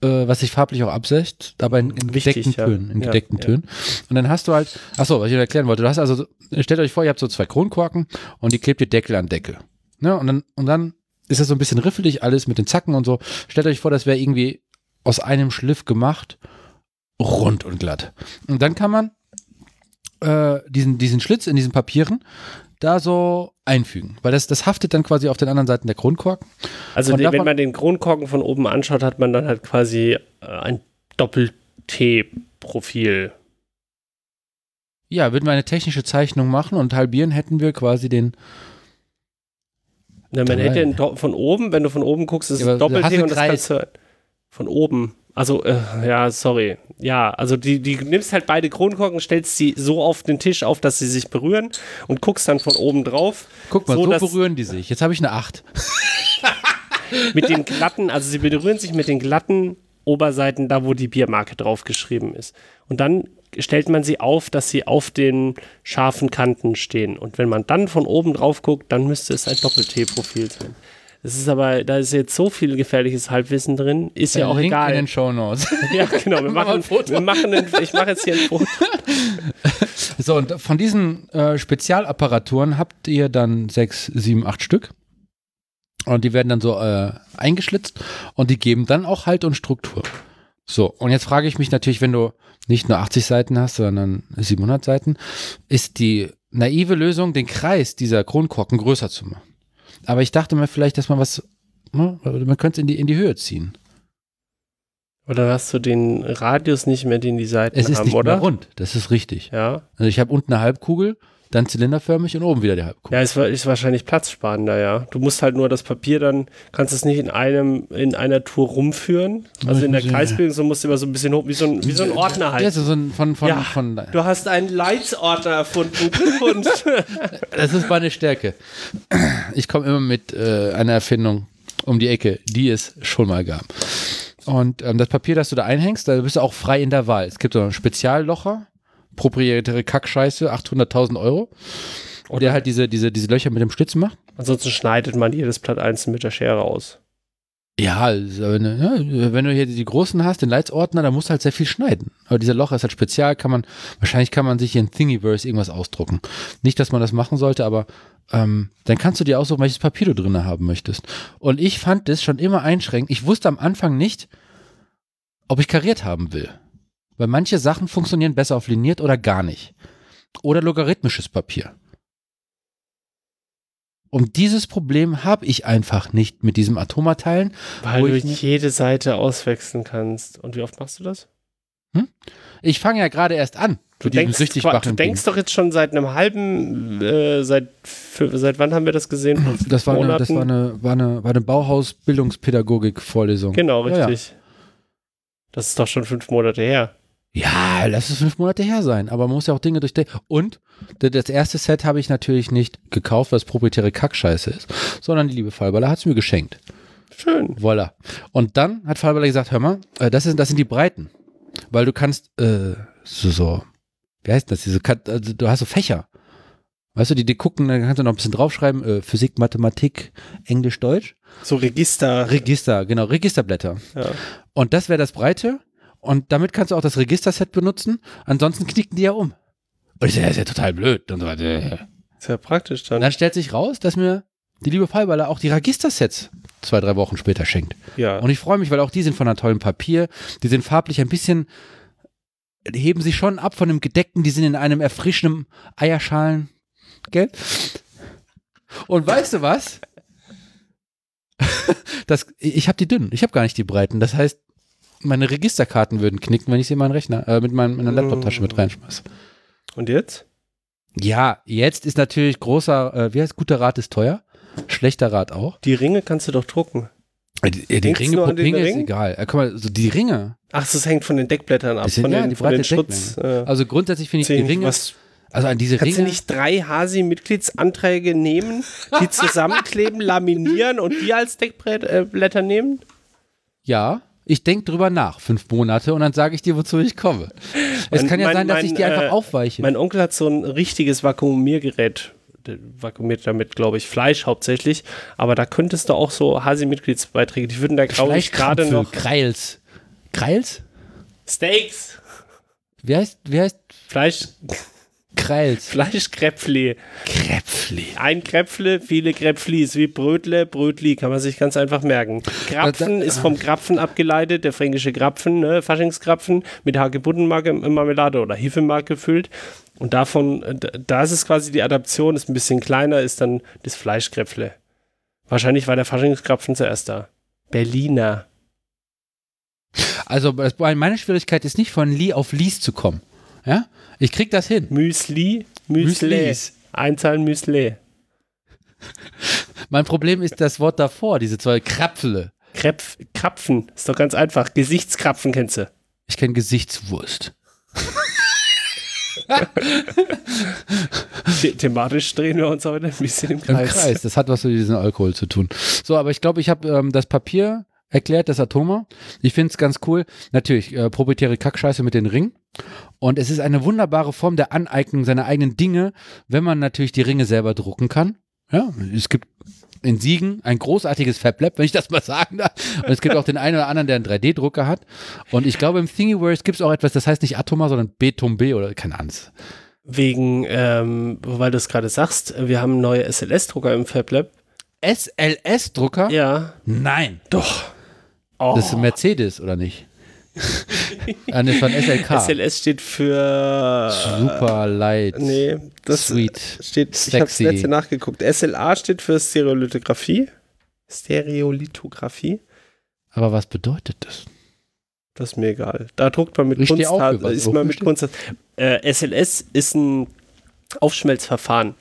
äh, was sich farblich auch absetzt, aber in, in Wichtig, gedeckten ja. Tönen. In Ja, gedeckten ja. Tönen. Und dann hast du halt, achso, was ich dir erklären wollte, du hast also, stellt euch vor, ihr habt so zwei Kronkorken und die klebt ihr Deckel an Deckel. Ne? Und dann, und dann ist das so ein bisschen riffelig, alles mit den Zacken und so. Stellt euch vor, das wäre irgendwie aus einem Schliff gemacht, rund und glatt. Und dann kann man äh, diesen, diesen Schlitz in diesen Papieren da so einfügen, weil das, das haftet dann quasi auf den anderen Seiten der Kronkorken. Also davon- wenn man den Kronkorken von oben anschaut, hat man dann halt quasi äh, ein Doppel-T-Profil. Ja, würden wir eine technische Zeichnung machen und halbieren, hätten wir quasi den. Ne, man Drei. hätte Do- von oben, wenn du von oben guckst, ist Ja, es Doppel-T und das Kreis. kannst du von oben. Also, äh, ja, sorry. Ja, also die, die du nimmst halt beide Kronkorken, stellst sie so auf den Tisch auf, dass sie sich berühren und guckst dann von oben drauf. Guck mal, So, so, berühren die sich. Jetzt habe ich eine 8. Mit den glatten, also sie berühren sich mit den glatten Oberseiten, da wo die Biermarke draufgeschrieben ist. Und dann stellt man sie auf, dass sie auf den scharfen Kanten stehen. Und wenn man dann von oben drauf guckt, dann müsste es ein Doppel-T-Profil sein. Das ist aber, da ist jetzt so viel gefährliches Halbwissen drin, ist ja auch Link egal. in den Show Notes. Ja, genau. Wir machen, wir machen ein, ich mache jetzt hier ein Foto. so, und von diesen äh, Spezialapparaturen habt ihr dann sechs, sieben, acht Stück. Und die werden dann so äh, eingeschlitzt und die geben dann auch Halt und Struktur. So, und jetzt frage ich mich natürlich, wenn du nicht nur 80 Seiten hast, sondern 700 Seiten, ist die naive Lösung, den Kreis dieser Kronkorken größer zu machen. Aber ich dachte mir vielleicht, dass man was, ne, man könnte es in die, in die Höhe ziehen. Oder hast du den Radius nicht mehr, den die Seiten Es ist haben, nicht oder? mehr rund, das ist richtig. Ja. Also ich habe unten eine Halbkugel, dann zylinderförmig und oben wieder die Halbkugel. Ja, ist, ist wahrscheinlich platzsparender, ja. Du musst halt nur das Papier dann, kannst es nicht in einem, in einer Tour rumführen. Also in der Ja. Kreisbildung, so musst du immer so ein bisschen hoch, wie so ein, wie so ein Ordner Ja, halt. so ein, von, von, Ja. von, Du hast einen Leitsordner erfunden. Das ist meine Stärke. Ich komme immer mit äh, einer Erfindung um die Ecke, die es schon mal gab. Und ähm, das Papier, das du da einhängst, da bist du auch frei in der Wahl. Es gibt so einen Speziallocher, proprietäre Kackscheiße, 800.000 Euro. der halt diese, diese, diese Löcher mit dem Stützen macht. Ansonsten schneidet man jedes Blatt einzeln mit der Schere aus. Ja, also wenn, du- ja, wenn du hier die großen hast, den Leitsordner, dann musst du halt sehr viel schneiden. Aber dieser Loch ist halt spezial, kann man, wahrscheinlich kann man sich hier in Thingiverse irgendwas ausdrucken. Nicht, dass man das machen sollte, aber ähm, dann kannst du dir aussuchen, welches Papier du drin haben möchtest. Und ich fand das schon immer einschränkend. Ich wusste am Anfang nicht, ob ich kariert haben will. Weil manche Sachen funktionieren besser auf liniert oder gar nicht. Oder logarithmisches Papier. Und dieses Problem habe ich einfach nicht mit diesem Atomateilen. Weil du jede Seite auswechseln kannst. Und wie oft machst du das? Ich fange ja gerade erst an. Du denkst, du denkst doch jetzt schon seit einem halben, äh, seit, für, seit wann haben wir das gesehen? Das war eine, das war eine, war eine, war eine Bauhaus-Bildungspädagogik-Vorlesung. Genau, Ja, ja. richtig. Das ist doch schon fünf Monate her. Ja, lass es fünf Monate her sein. Aber man muss ja auch Dinge durchdenken. Und das erste Set habe ich natürlich nicht gekauft, weil es proprietäre Kackscheiße ist, sondern die liebe Fallballer hat es mir geschenkt. Schön. Voila. Und dann hat Fallballer gesagt, hör mal, äh, das, ist, das sind die Breiten. Weil du kannst, äh, so, so, wie heißt das? Diese, also, du hast so Fächer. Weißt du, die, die gucken, dann kannst du noch ein bisschen draufschreiben, äh, Physik, Mathematik, Englisch, Deutsch. So Register. Register, genau, Registerblätter. ja. Und das wäre das Breite. Und damit kannst du auch das Registerset benutzen. Ansonsten knicken die ja um. Und ich so, ja, ist ja total blöd. Und so weiter. Ist ja praktisch Und dann. dann stellt sich raus, dass mir die liebe Fallballer auch die Registersets zwei, drei Wochen später schenkt. Ja. Und ich freue mich, weil auch die sind von einem tollen Papier. Die sind farblich ein bisschen, die heben sich schon ab von dem Gedeckten. Die sind in einem erfrischenden Eierschalen. Gell? Und weißt du was? Das, ich habe die dünnen, ich habe gar nicht die breiten. Das heißt, meine Registerkarten würden knicken, wenn ich sie in meinen Rechner, äh, mit meinem, meiner Laptoptasche mit reinschmeiße. Und jetzt? Ja, jetzt ist natürlich großer, äh, wie heißt guter Rat ist teuer, schlechter Rat auch. Die Ringe kannst du doch drucken. Äh, Die, die Denkst Ringe, Ringe ist egal. Äh, guck mal, so die Ringe. Ach, das hängt von den Deckblättern ab. Das sind- von ja, den, die von den Schutz. Äh, Also grundsätzlich finde ich die Ringe, was, also an diese kannst Ringe. du nicht drei Hasi-Mitgliedsanträge nehmen, die zusammenkleben, laminieren und die als Deckblätter nehmen? Ja, ich denke drüber nach, fünf Monate, und dann sage ich dir, wozu ich komme. Es Mein- kann ja mein- sein, dass mein, ich einfach äh, aufweiche. Mein Onkel hat so ein richtiges Vakuumiergerät. Vakuumiert damit, glaube ich, Fleisch hauptsächlich. Aber da könntest du auch so Hasi-Mitgliedsbeiträge, die würden da, glaube ich, gerade noch. Kreils. Kreils? Steaks! Wie heißt, wie heißt Fleisch, Kreils? Fleischkräpfli. Kräpfli. Ein Kräpfle, viele Kräpflis, wie Brötle, Brötli, kann man sich ganz einfach merken. Krapfen ist vom Krapfen abgeleitet, der fränkische Krapfen, ne, Faschingskrapfen mit Hagebuttenmarmelade oder Hefemark gefüllt. Und davon, äh, da ist es quasi die Adaption, ist ein bisschen kleiner, ist dann das Fleischkräpfle. Wahrscheinlich war der Faschingskrapfen zuerst da. Berliner. Also meine Schwierigkeit ist nicht von Lee auf Lies zu kommen. Ja? Ich krieg das hin. Müsli, Müsli. Einzahl Müsli. Mein Problem ist das Wort davor, diese zwei Krapfele. Krepf, Krapfen, ist doch ganz einfach. Gesichtskrapfen kennst du. Ich kenne Gesichtswurst. The thematisch drehen wir uns heute ein bisschen im Im Kreis. Kreis. Das hat was mit diesem Alkohol zu tun. So, aber ich glaube, ich habe ähm, das Papier erklärt, das Atoma. Ich finde es ganz cool. Natürlich, äh, proprietäre Kackscheiße mit den Ringen. Und es ist eine wunderbare Form der Aneignung seiner eigenen Dinge, wenn man natürlich die Ringe selber drucken kann. Ja, es gibt in Siegen ein großartiges Fablab, wenn ich das mal sagen darf. Und es gibt auch den einen oder anderen, der einen 3D-Drucker hat. Und ich glaube, im Thingiverse gibt es auch etwas, das heißt nicht Atoma, sondern Betum B oder keine Ahnung. Wegen, ähm, weil du es gerade sagst, wir haben neue SLS-Drucker im FabLab. SLS-Drucker? Ja. Nein. Doch. Oh. Das ist ein Mercedes, oder nicht? Ah, ne, von SLK. SLS steht für. Super light. Nee, das Sweet. steht. Ich habe das Sexy. letzte nachgeguckt. SLA steht für Stereolithografie. Stereolithografie. Aber was bedeutet das? Das ist mir egal. Da druckt man mit was- Ist man mit Kunstharz. Äh, SLS ist ein Aufschmelzverfahren.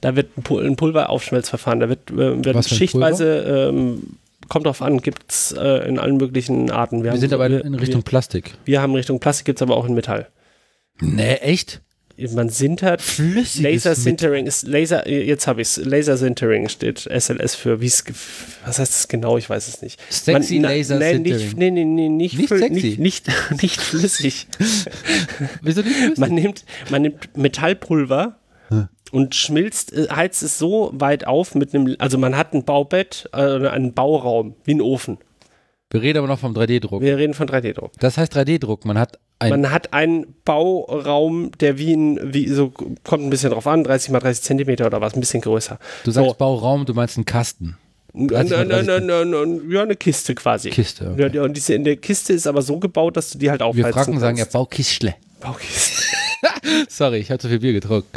Da wird ein, Pul ein Pulveraufschmelzverfahren. Da wird, äh, wird schichtweise, ähm, kommt drauf an, gibt es äh, in allen möglichen Arten. Wir haben sind so- aber in, wir, in Richtung Plastik. Wir, wir haben Richtung Plastik, gibt es aber auch in Metall. Nee, echt? Man sintert. Flüssiges Laser Sintering ist Laser, jetzt habe ich es. Laser Sintering steht SLS für, wie es, was heißt das genau? Ich weiß es nicht. Sexy na- Laser nee, Sintering. nicht, nee, nee, nee, nicht, Nicht sexy? Nicht, nicht, nicht flüssig. Wieso nicht flüssig? Man nimmt, man nimmt Metallpulver und schmilzt, äh, heizt es so weit auf mit einem, also man hat ein Baubett, äh, einen Bauraum, wie ein Ofen. Wir reden aber noch vom 3D-Druck. Wir reden von 3D-Druck. Das heißt 3D-Druck. Man hat ein. Man hat einen Bauraum, der wie ein, wie so, kommt ein bisschen drauf an, 30 mal 30 Zentimeter oder was, ein bisschen größer. du sagst so. Bauraum, du meinst einen Kasten. 30 mal Nein, nein, 30 nein, nein, ja, eine Kiste quasi. Kiste. Okay. Ja, und diese in der Kiste ist aber so gebaut, dass du die halt aufheizen Wir Franken sagen ja kannst. Baukistle. Sorry, ich habe zu viel Bier getrunken.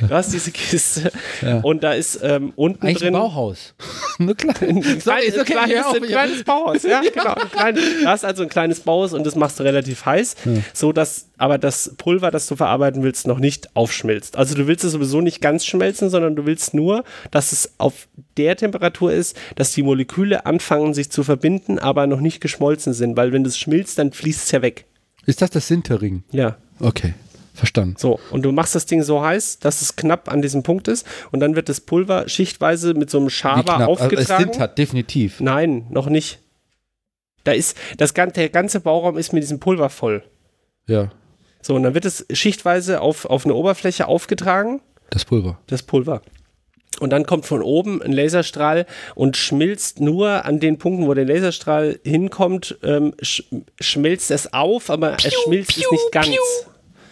Du hast diese Kiste Ja. und da ist ähm, unten Eigentlich drin ein Bauhaus. Nur klein. ein, Sorry, kleines, ist okay, kleines, hör auf, ein kleines Bauhaus. Ja, genau. Ein kleines, du hast also ein kleines Bauhaus und das machst du relativ heiß, so dass aber das Pulver, das du verarbeiten willst, noch nicht aufschmilzt. Also du willst es sowieso nicht ganz schmelzen, sondern du willst nur, dass es auf der Temperatur ist, dass die Moleküle anfangen, sich zu verbinden, aber noch nicht geschmolzen sind, weil wenn das schmilzt, dann fließt es ja weg. Ist das das Sintering? Ja. Okay, verstanden. So, und du machst das Ding so heiß, dass es knapp an diesem Punkt ist und dann wird das Pulver schichtweise mit so einem Schaber knapp. Also es aufgetragen. sind hat, definitiv. Nein, noch nicht. Da ist das der ganze Bauraum ist mit diesem Pulver voll. Ja, So, und dann wird es schichtweise auf, auf eine Oberfläche aufgetragen, das Pulver. das Pulver. Und dann kommt von oben ein Laserstrahl und schmilzt nur an den Punkten, wo der Laserstrahl hinkommt, ähm, sch schmilzt es auf, aber es schmilzt es nicht ganz.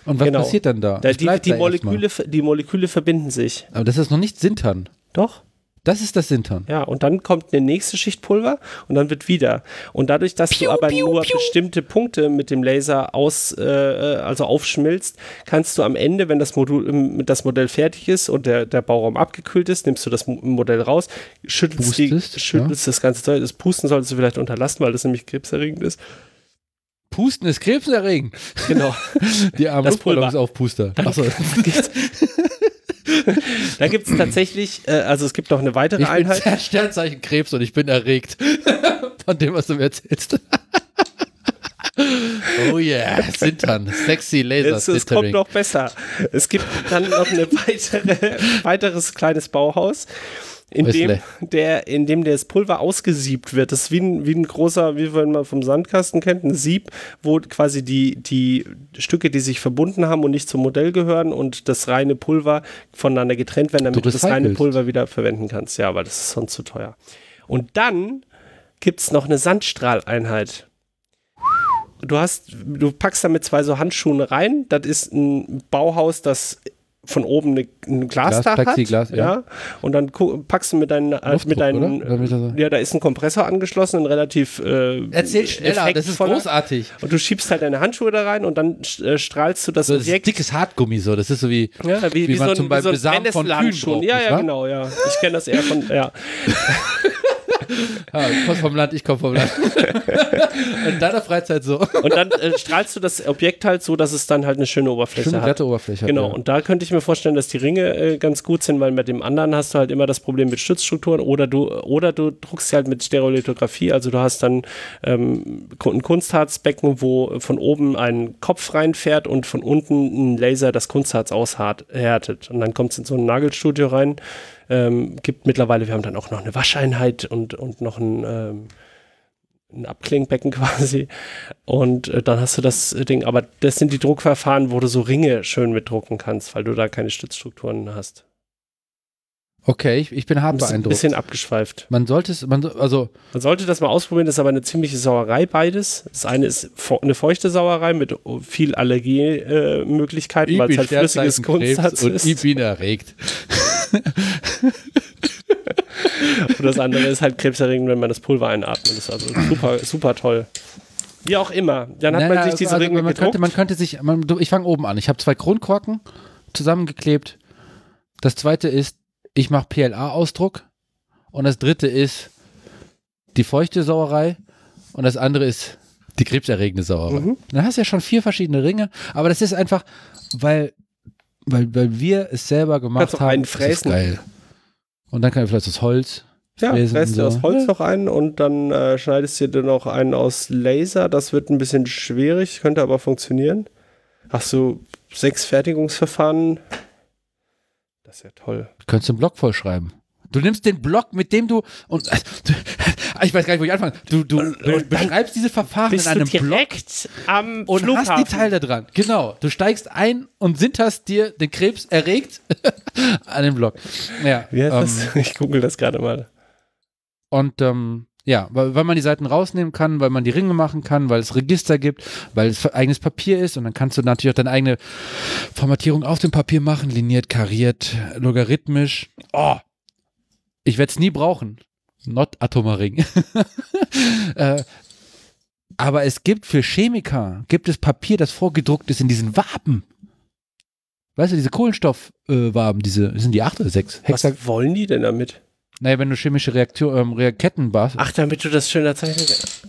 Und was Genau. passiert dann da? Da, die, die, da Moleküle, die Moleküle verbinden sich. Aber das ist noch nicht Sintern. Doch? Das ist das Sintern. Ja, und dann kommt eine nächste Schicht Pulver und dann wird wieder. Und dadurch, dass du aber nur bestimmte Punkte mit dem Laser aus, äh, also aufschmilzt, kannst du am Ende, wenn das Modul, ähm, das Modell fertig ist und der, der Bauraum abgekühlt ist, nimmst du das Mo- Modell raus, schüttelst, die, Pustest, schüttelst das ganze Zeug. Das Pusten solltest du vielleicht unterlassen, weil das nämlich krebserregend ist. Pusten ist krebserregend. Genau. Die armen Das Pulver. Luftballonsaufpuster. Achso. da gibt es tatsächlich, äh, also es gibt noch eine weitere Ich bin Einheit. Ster- Sternzeichen Krebs und ich bin erregt von dem, was du mir erzählst. oh yeah, Sintern, sexy Laser Es, es kommt noch besser. Es gibt dann noch ein weitere, weiteres kleines Bauhaus, in dem, der, in dem das Pulver ausgesiebt wird. Das ist wie ein, wie ein großer, wie wenn man vom Sandkasten kennt, ein Sieb, wo quasi die, die Stücke, die sich verbunden haben und nicht zum Modell gehören und das reine Pulver voneinander getrennt werden, damit Du du, das reine. Pulver wieder verwenden kannst. Ja, aber das ist sonst zu teuer. Und dann gibt es noch eine Sandstrahleinheit du hast, du packst damit zwei so Handschuhe rein. Das ist ein Bauhaus, das von oben eine, ein Glasdach hat. Plexiglas, ja. Und dann packst du mit deinen, äh, Luftdruck, mit deinen, oder? Ja, da ist ein Kompressor angeschlossen, ein relativ äh, Erzähl schneller, das ist großartig. Und du schiebst halt deine Handschuhe da rein und dann äh, strahlst du das So, das ist Objekt. dickes Hartgummi so, das ist so wie, ja, wie, wie, man so ein, zum wie Beispiel so von Kühen braucht, Ja, ja, genau, ja. Ich kenne das eher von, ja. ah, du kommst vom Land, ich komme vom Land. In deiner Freizeit so. Und dann äh, strahlst du das Objekt halt so, dass es dann halt eine schöne Oberfläche Schöne hat. glatte Oberfläche. hat, Genau, ja. und da könnte ich mir vorstellen, dass die Ringe äh, ganz gut sind, weil mit dem anderen hast du halt immer das Problem mit Stützstrukturen oder du, oder du druckst sie halt mit Stereolithografie, also du hast dann ähm, ein Kunstharzbecken, wo von oben ein Kopf reinfährt und von unten ein Laser das Kunstharz aushärtet. Und dann kommt es in so ein Nagelstudio rein. Ähm, gibt mittlerweile, wir haben dann auch noch eine Wascheinheit und, und noch ein, ähm, ein Abklingbecken quasi. Und äh, dann hast du das Ding, aber das sind die Druckverfahren, wo du so Ringe schön mitdrucken kannst, weil du da keine Stützstrukturen hast. Okay, ich, ich bin hart Ein bisschen, beeindruckt. abgeschweift. Man sollte es, man, so- also Man sollte das mal ausprobieren, das ist aber eine ziemliche Sauerei beides. Das eine ist eine feuchte Sauerei mit viel Allergiemöglichkeiten, äh, weil es halt flüssiges Sternzeichen Kunstharz und ist. ich bin erregt. Und das andere ist halt krebserregend, wenn man das Pulver einatmet. Das ist also super, super toll. Wie auch immer. Dann hat Naja, man sich diese also Ringe man gedruckt. könnte, man könnte sich, man, ich fange oben an. Ich habe zwei Kronkorken zusammengeklebt. Das zweite ist, ich mache PLA-Ausdruck. Und das dritte ist die feuchte Sauerei. Und das andere ist die krebserregende Sauerei. Mhm. Dann hast du ja schon vier verschiedene Ringe. Aber das ist einfach, weil, weil, weil wir es selber gemacht Kannst auch haben. einen ist das fräsen. geil. Und dann kann ich vielleicht das Holz. Ja, Fräsen fräst und dir so. aus Holz Ja. noch ein und dann äh, schneidest du dir noch einen aus Laser. Das wird ein bisschen schwierig, könnte aber funktionieren. Hast du sechs Fertigungsverfahren? Das ist ja toll. Könntest du einen Blog vollschreiben. Du nimmst den Block, mit dem du und äh, du, ich weiß gar nicht, wo ich anfange. Du, du be- und dann beschreibst diese Verfahren in Bist du einem Block direkt am und Flughafen. hast die Teile dran. Genau. Du steigst ein und sinterst dir den Krebs erregt an den Block. Ja. Wie heißt ähm, das? Ich google das gerade mal. Und ähm, ja, weil, weil man die Seiten rausnehmen kann, weil man die Ringe machen kann, weil es Register gibt, weil es eigenes Papier ist und dann kannst du natürlich auch deine eigene Formatierung auf dem Papier machen, liniert, kariert, logarithmisch. Oh, ich werde es nie brauchen. Not Atomaring. äh, aber es gibt für Chemiker, gibt es Papier, das vorgedruckt ist in diesen Waben. Weißt du, diese Kohlenstoffwaben, äh, diese, sind die acht oder sechs? Hexa Was wollen die denn damit? naja, wenn du chemische Reaktion, ähm, Reaketten baust, Ach, damit du das schöner zeichnen kannst.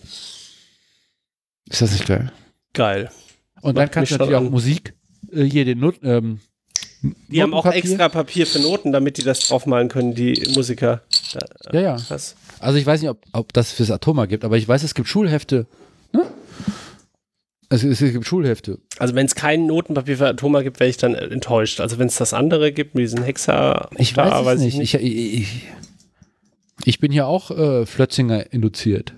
ist das nicht geil? Geil. Und dann kannst du natürlich auch Musik, äh, hier den ähm, Die haben auch extra Papier für Noten, damit die das draufmalen können, die Musiker. Ja, ja. Was? Also ich weiß nicht, ob, ob das fürs Atoma gibt, aber ich weiß, es gibt Schulhefte. Ne? Es, es, gibt Schulhefte. Also wenn es kein Notenpapier für Atoma gibt, wäre ich dann äh, enttäuscht. Also wenn es das andere gibt, mit diesen Hexa, Ich da weiß es nicht. Ich, ich, ich, ich bin hier auch äh, Flötzinger induziert.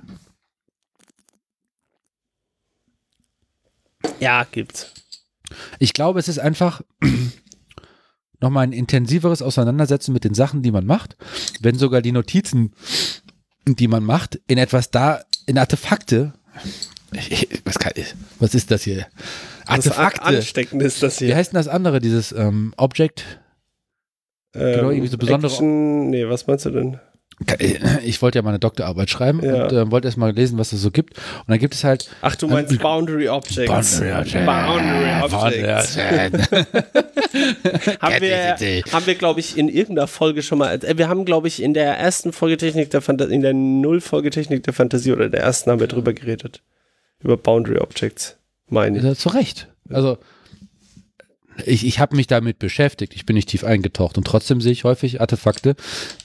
Ja, gibt's. Ich glaube, es ist einfach nochmal ein intensiveres Auseinandersetzen mit den Sachen, die man macht, wenn sogar die Notizen, die man macht, in etwas da, in Artefakte. Was, kann, was ist das hier? Das Artefakte. ansteckend ist das Wie hier. heißt denn das andere, dieses ähm, Object? genau, irgendwie so besondere- Action, nee, was meinst du denn? Ich wollte ja meine Doktorarbeit schreiben Ja. und äh, wollte erst mal lesen, was es so gibt. Und dann gibt es halt Ach, du meinst Ähm, Boundary Objects. Boundary Boundary Objects. haben wir, Objects. haben wir glaube ich, in irgendeiner Folge schon mal, äh, wir haben, glaube ich, in der ersten Folge Technik der Fantasie, in der Null-Folge Technik der Fantasie oder der ersten haben wir drüber geredet. Über Boundary Objects, meine ich. Ja, zu Recht. Also ich, ich habe mich damit beschäftigt, ich bin nicht tief eingetaucht und trotzdem sehe ich häufig Artefakte,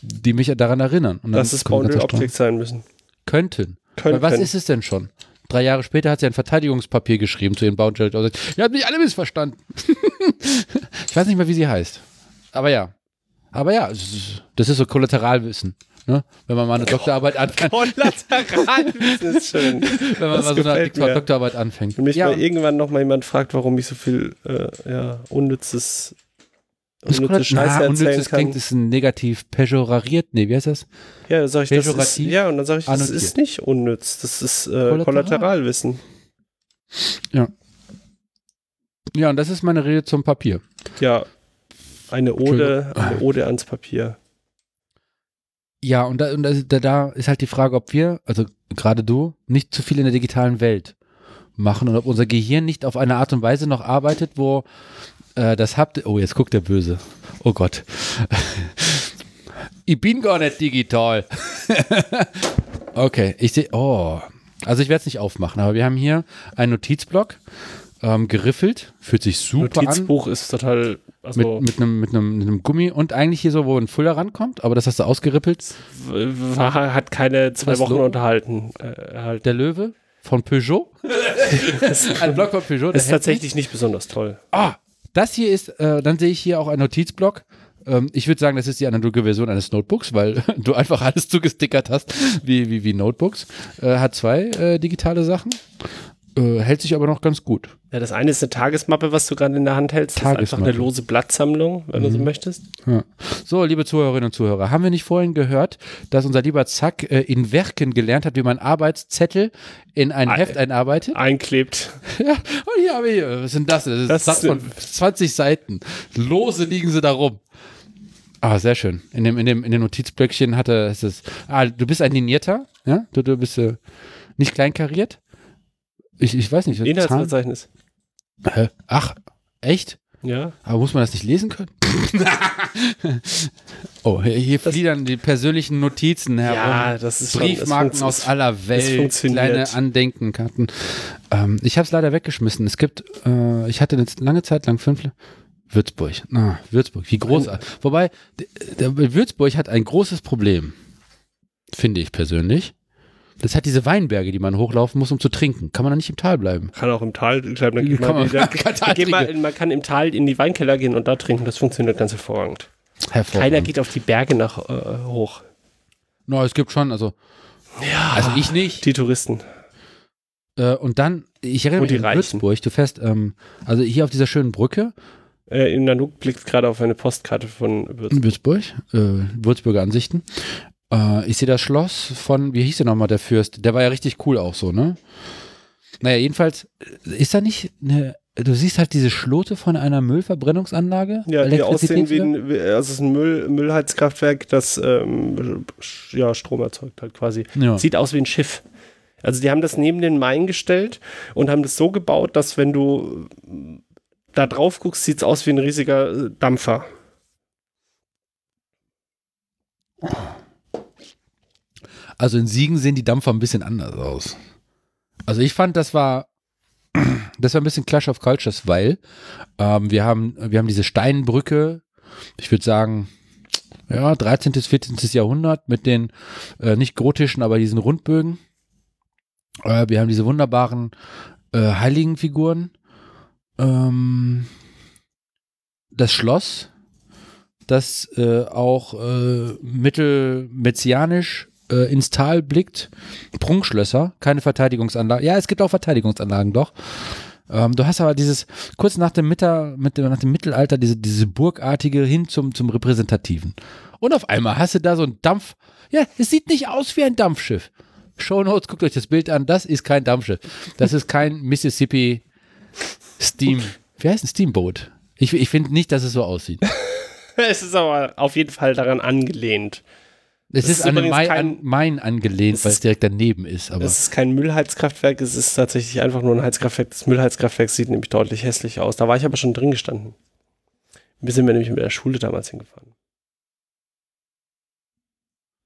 die mich daran erinnern. Und Dass es Boundary. Objects sein müssen. Könnten. Können, Weil was ist es denn schon? Drei Jahre später hat sie ein Verteidigungspapier geschrieben zu ihren Boundary Objects. Ihr habt mich alle missverstanden. ich weiß nicht mehr, wie sie heißt. Aber ja. Aber ja, das ist so Kollateralwissen. Ne? Wenn man mal eine Doktorarbeit anfängt, Kollateralwissen ist schön. wenn man das mal so eine mir. Doktorarbeit anfängt. Wenn mich ja, mal irgendwann noch mal jemand fragt, warum ich so viel äh, ja, unnützes, das unnütze Scheiße Na, erzählen unnützes kann. klingt, ist ein negativ pejorariert. Nee, wie heißt das? Ja, dann sag ich, das ist, Pejorativ ja, und dann sage ich, das annotiert. ist nicht unnütz, das ist äh, Kollateral. Kollateralwissen. Ja, und das ist meine Rede zum Papier. Ja, eine Ode, eine Ode ans Papier. Ja, und, da, und da, da- ist halt die Frage, ob wir, also gerade du, nicht zu viel in der digitalen Welt machen und ob unser Gehirn nicht auf eine Art und Weise noch arbeitet, wo äh, das habt. Oh, jetzt guckt der Böse. Oh Gott. ich bin gar nicht digital. okay, ich sehe. Oh. Also ich werde es nicht aufmachen, aber wir haben hier einen Notizblock ähm, geriffelt. Fühlt sich super an. Notizbuch ist total, also Mit, mit, einem, mit, einem, mit einem Gummi und eigentlich hier so, wo ein Fuller rankommt, aber das hast du ausgerippelt. war, hat keine zwei Wochen Logo? unterhalten. Äh, halt. Der Löwe von Peugeot. ein Block von Peugeot. ist tatsächlich nicht besonders toll. Ah, das hier ist, äh, dann sehe ich hier auch einen Notizblock. Ähm, ich würde sagen, das ist die analoge Version eines Notebooks, weil du einfach alles zugestickert hast, wie, wie, wie Notebooks. Äh, hat zwei äh, digitale Sachen. Äh, hält sich aber noch ganz gut. Ja, das eine ist eine Tagesmappe, was du gerade in der Hand hältst. Das ist einfach eine lose Blattsammlung, wenn du so möchtest. Ja. So, liebe Zuhörerinnen und Zuhörer, haben wir nicht vorhin gehört, dass unser lieber Zack äh, in Werken gelernt hat, wie man Arbeitszettel in ein Ah, Heft einarbeitet? Einklebt. Ja, und hier habe ich, was sind das? Das ist Das Satz von 20 Seiten. Lose liegen sie da rum. Ah, sehr schön. In dem, in dem, in dem Notizblöckchen hatte es ah, du bist ein Linierter, ja? Du, du bist äh, nicht kleinkariert? Ich, ich weiß nicht. Zahlen? Inhaltsverzeichnis. Hä? Ach, echt? Ja. Aber muss man das nicht lesen können? oh, hier, hier Das- fliedern die persönlichen Notizen herum. Ja, das ist schon- Briefmarken funkt- aus aller Welt, funktioniert. kleine Andenkenkarten. Ähm, ich habe es leider weggeschmissen. Es gibt, äh, ich hatte eine lange Zeit lang fünf. Würzburg. Ah, Würzburg, wie großartig. Wobei, d- der, Würzburg hat ein großes Problem, finde ich persönlich. Das hat diese Weinberge, die man hochlaufen muss, um zu trinken. Kann man da nicht im Tal bleiben? Kann auch im Tal bleiben. Dann geht Kann man, man- kann dann geht man, man kann im Tal in die Weinkeller gehen und da trinken. Das funktioniert ganz hervorragend. Hervorragend. Keiner geht auf die Berge nach äh, hoch. No, es gibt schon, also, Ja. also ich nicht. Die Touristen. Äh, und dann, ich erinnere mich an. Würzburg, du fährst, ähm, also hier auf dieser schönen Brücke Äh, in Nanook blickt gerade auf eine Postkarte von Würzburg. Würzburg, äh, Würzburger Ansichten. Äh, ich sehe das Schloss von, wie hieß der nochmal, der Fürst? Der war ja richtig cool auch so, ne? Naja, jedenfalls, äh, ist da nicht eine, du siehst halt diese Schlote von einer Müllverbrennungsanlage? Ja, die aussehen wie ein, wie- also es ist ein Müll, Müllheizkraftwerk, das ähm, ja, Strom erzeugt halt quasi. Ja. Sieht aus wie ein Schiff. Also die haben das neben den Main gestellt und haben das so gebaut, dass wenn du äh, da drauf guckst, sieht es aus wie ein riesiger äh, Dampfer. Also in Siegen sehen die Dampfer ein bisschen anders aus. Also ich fand, das war, das war ein bisschen Clash of Cultures, weil ähm, wir haben, wir haben diese Steinbrücke, ich würde sagen, ja, 13. bis 14. Jahrhundert mit den äh, nicht gotischen, aber diesen Rundbögen. Äh, wir haben diese wunderbaren äh, Heiligenfiguren. Ähm, das Schloss, das äh, auch äh, mittelmezianisch äh, ins Tal blickt. Prunkschlösser, keine Verteidigungsanlagen. Ja, es gibt auch Verteidigungsanlagen, doch. Ähm, du hast aber dieses, kurz nach dem, Mitter, mit dem, nach dem Mittelalter, diese, diese burgartige hin zum, zum Repräsentativen. Und auf einmal hast du da so ein Dampf. Ja, es sieht nicht aus wie ein Dampfschiff. Shownotes, guckt euch das Bild an. Das ist kein Dampfschiff. Das ist kein Mississippi Steam. Wie heißt ein Steamboat? Ich, ich finde nicht, dass es so aussieht. es ist aber auf jeden Fall daran angelehnt. Es ist ist an Main, kein- an Main angelehnt, weil es direkt daneben ist. Aber Es ist kein Müllheizkraftwerk, es ist tatsächlich einfach nur ein Heizkraftwerk. Das Müllheizkraftwerk sieht nämlich deutlich hässlich aus. Da war ich aber schon drin gestanden. Wir sind wir nämlich mit der Schule damals hingefahren.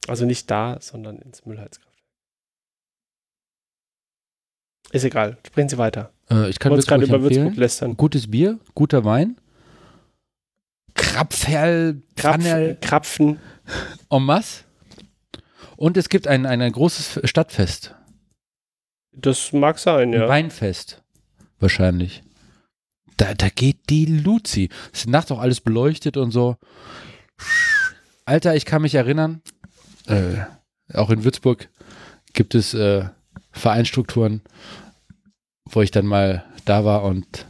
Also nicht da, sondern ins Müllheizkraftwerk. Ist egal, sprechen Sie weiter. äh, ich kann wollte gerade Würzburg über Würzburg empfehlen. lästern. Gutes Bier, guter Wein. Krapferl, Krapfen, Krapfen. en masse. Und es gibt ein, ein, ein großes Stadtfest. Das mag sein, Ein ja. Weinfest. Wahrscheinlich. Da, da geht die Luzi. Es ist nachts auch alles beleuchtet und so. Alter, ich kann mich erinnern, äh, auch in Würzburg gibt es äh, Vereinsstrukturen, wo ich dann mal da war und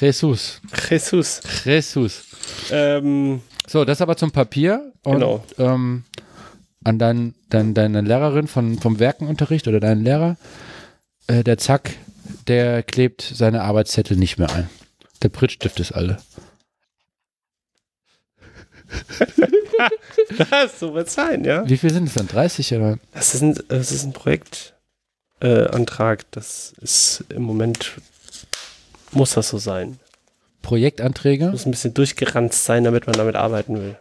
Jesus, Jesus. Jesus. Ähm, So, das aber zum Papier und Genau. ähm, an dein, dein, deine Lehrerin von, vom Werkenunterricht oder deinen Lehrer, äh, der Zack, der klebt seine Arbeitszettel nicht mehr ein. Der Prittstift ist alle. das, so wird es sein, ja. Wie viel sind es dann? 30 oder? Das ist ein, das ist ein Projektantrag. Äh, das ist im Moment, muss das so sein. Projektanträge? Muss ein bisschen durchgeranzt sein, damit man damit arbeiten will.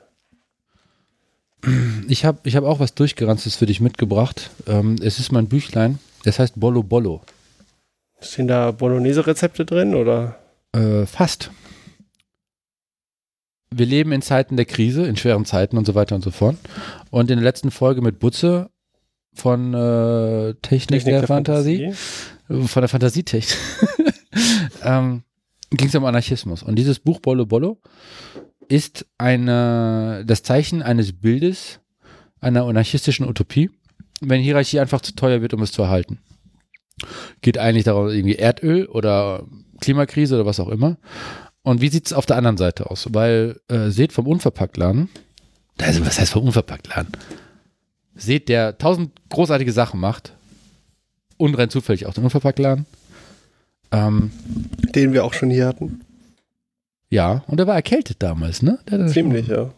Ich habe ich hab auch was Durchgeranztes für dich mitgebracht. Ähm, es ist mein Büchlein. Das heißt Bollo Bollo. Stehen da Bolognese-Rezepte drin oder? Äh, fast. Wir leben in Zeiten der Krise, in schweren Zeiten und so weiter und so fort. Und in der letzten Folge mit Butze von äh, Technik, der, Fantasie, äh, von der Fantasietechnik, ähm, ging es um Anarchismus. Und dieses Buch Bollo Bollo ist eine, das Zeichen eines Bildes einer anarchistischen Utopie, wenn Hierarchie einfach zu teuer wird, um es zu erhalten. Geht eigentlich darum, irgendwie Erdöl oder Klimakrise oder was auch immer. Und wie sieht es auf der anderen Seite aus? Weil äh, seht vom Unverpacktladen, also was heißt vom Unverpacktladen? Seht, der tausend großartige Sachen macht und rein zufällig auch den Unverpacktladen. Ähm, Den wir auch schon hier hatten. Ja, und er war erkältet damals, ne? Das Ziemlich, ja.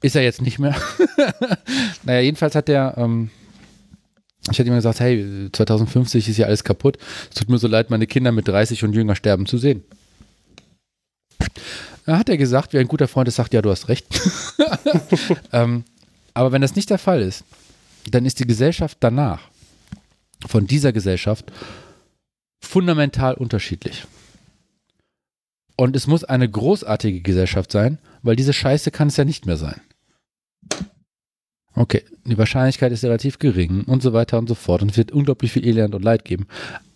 Ist er jetzt nicht mehr. naja, jedenfalls hat der, ähm, ich hatte ihm gesagt, hey, 2050 ist ja alles kaputt. Es tut mir so leid, meine Kinder mit 30 und jünger sterben zu sehen. Da hat er gesagt, wie ein guter Freund es sagt, ja, du hast recht. ähm, aber wenn das nicht der Fall ist, dann ist die Gesellschaft danach von dieser Gesellschaft fundamental unterschiedlich. Und es muss eine großartige Gesellschaft sein, weil diese Scheiße kann es ja nicht mehr sein. Okay, die Wahrscheinlichkeit ist relativ gering und so weiter und so fort. Und es wird unglaublich viel Elend und Leid geben.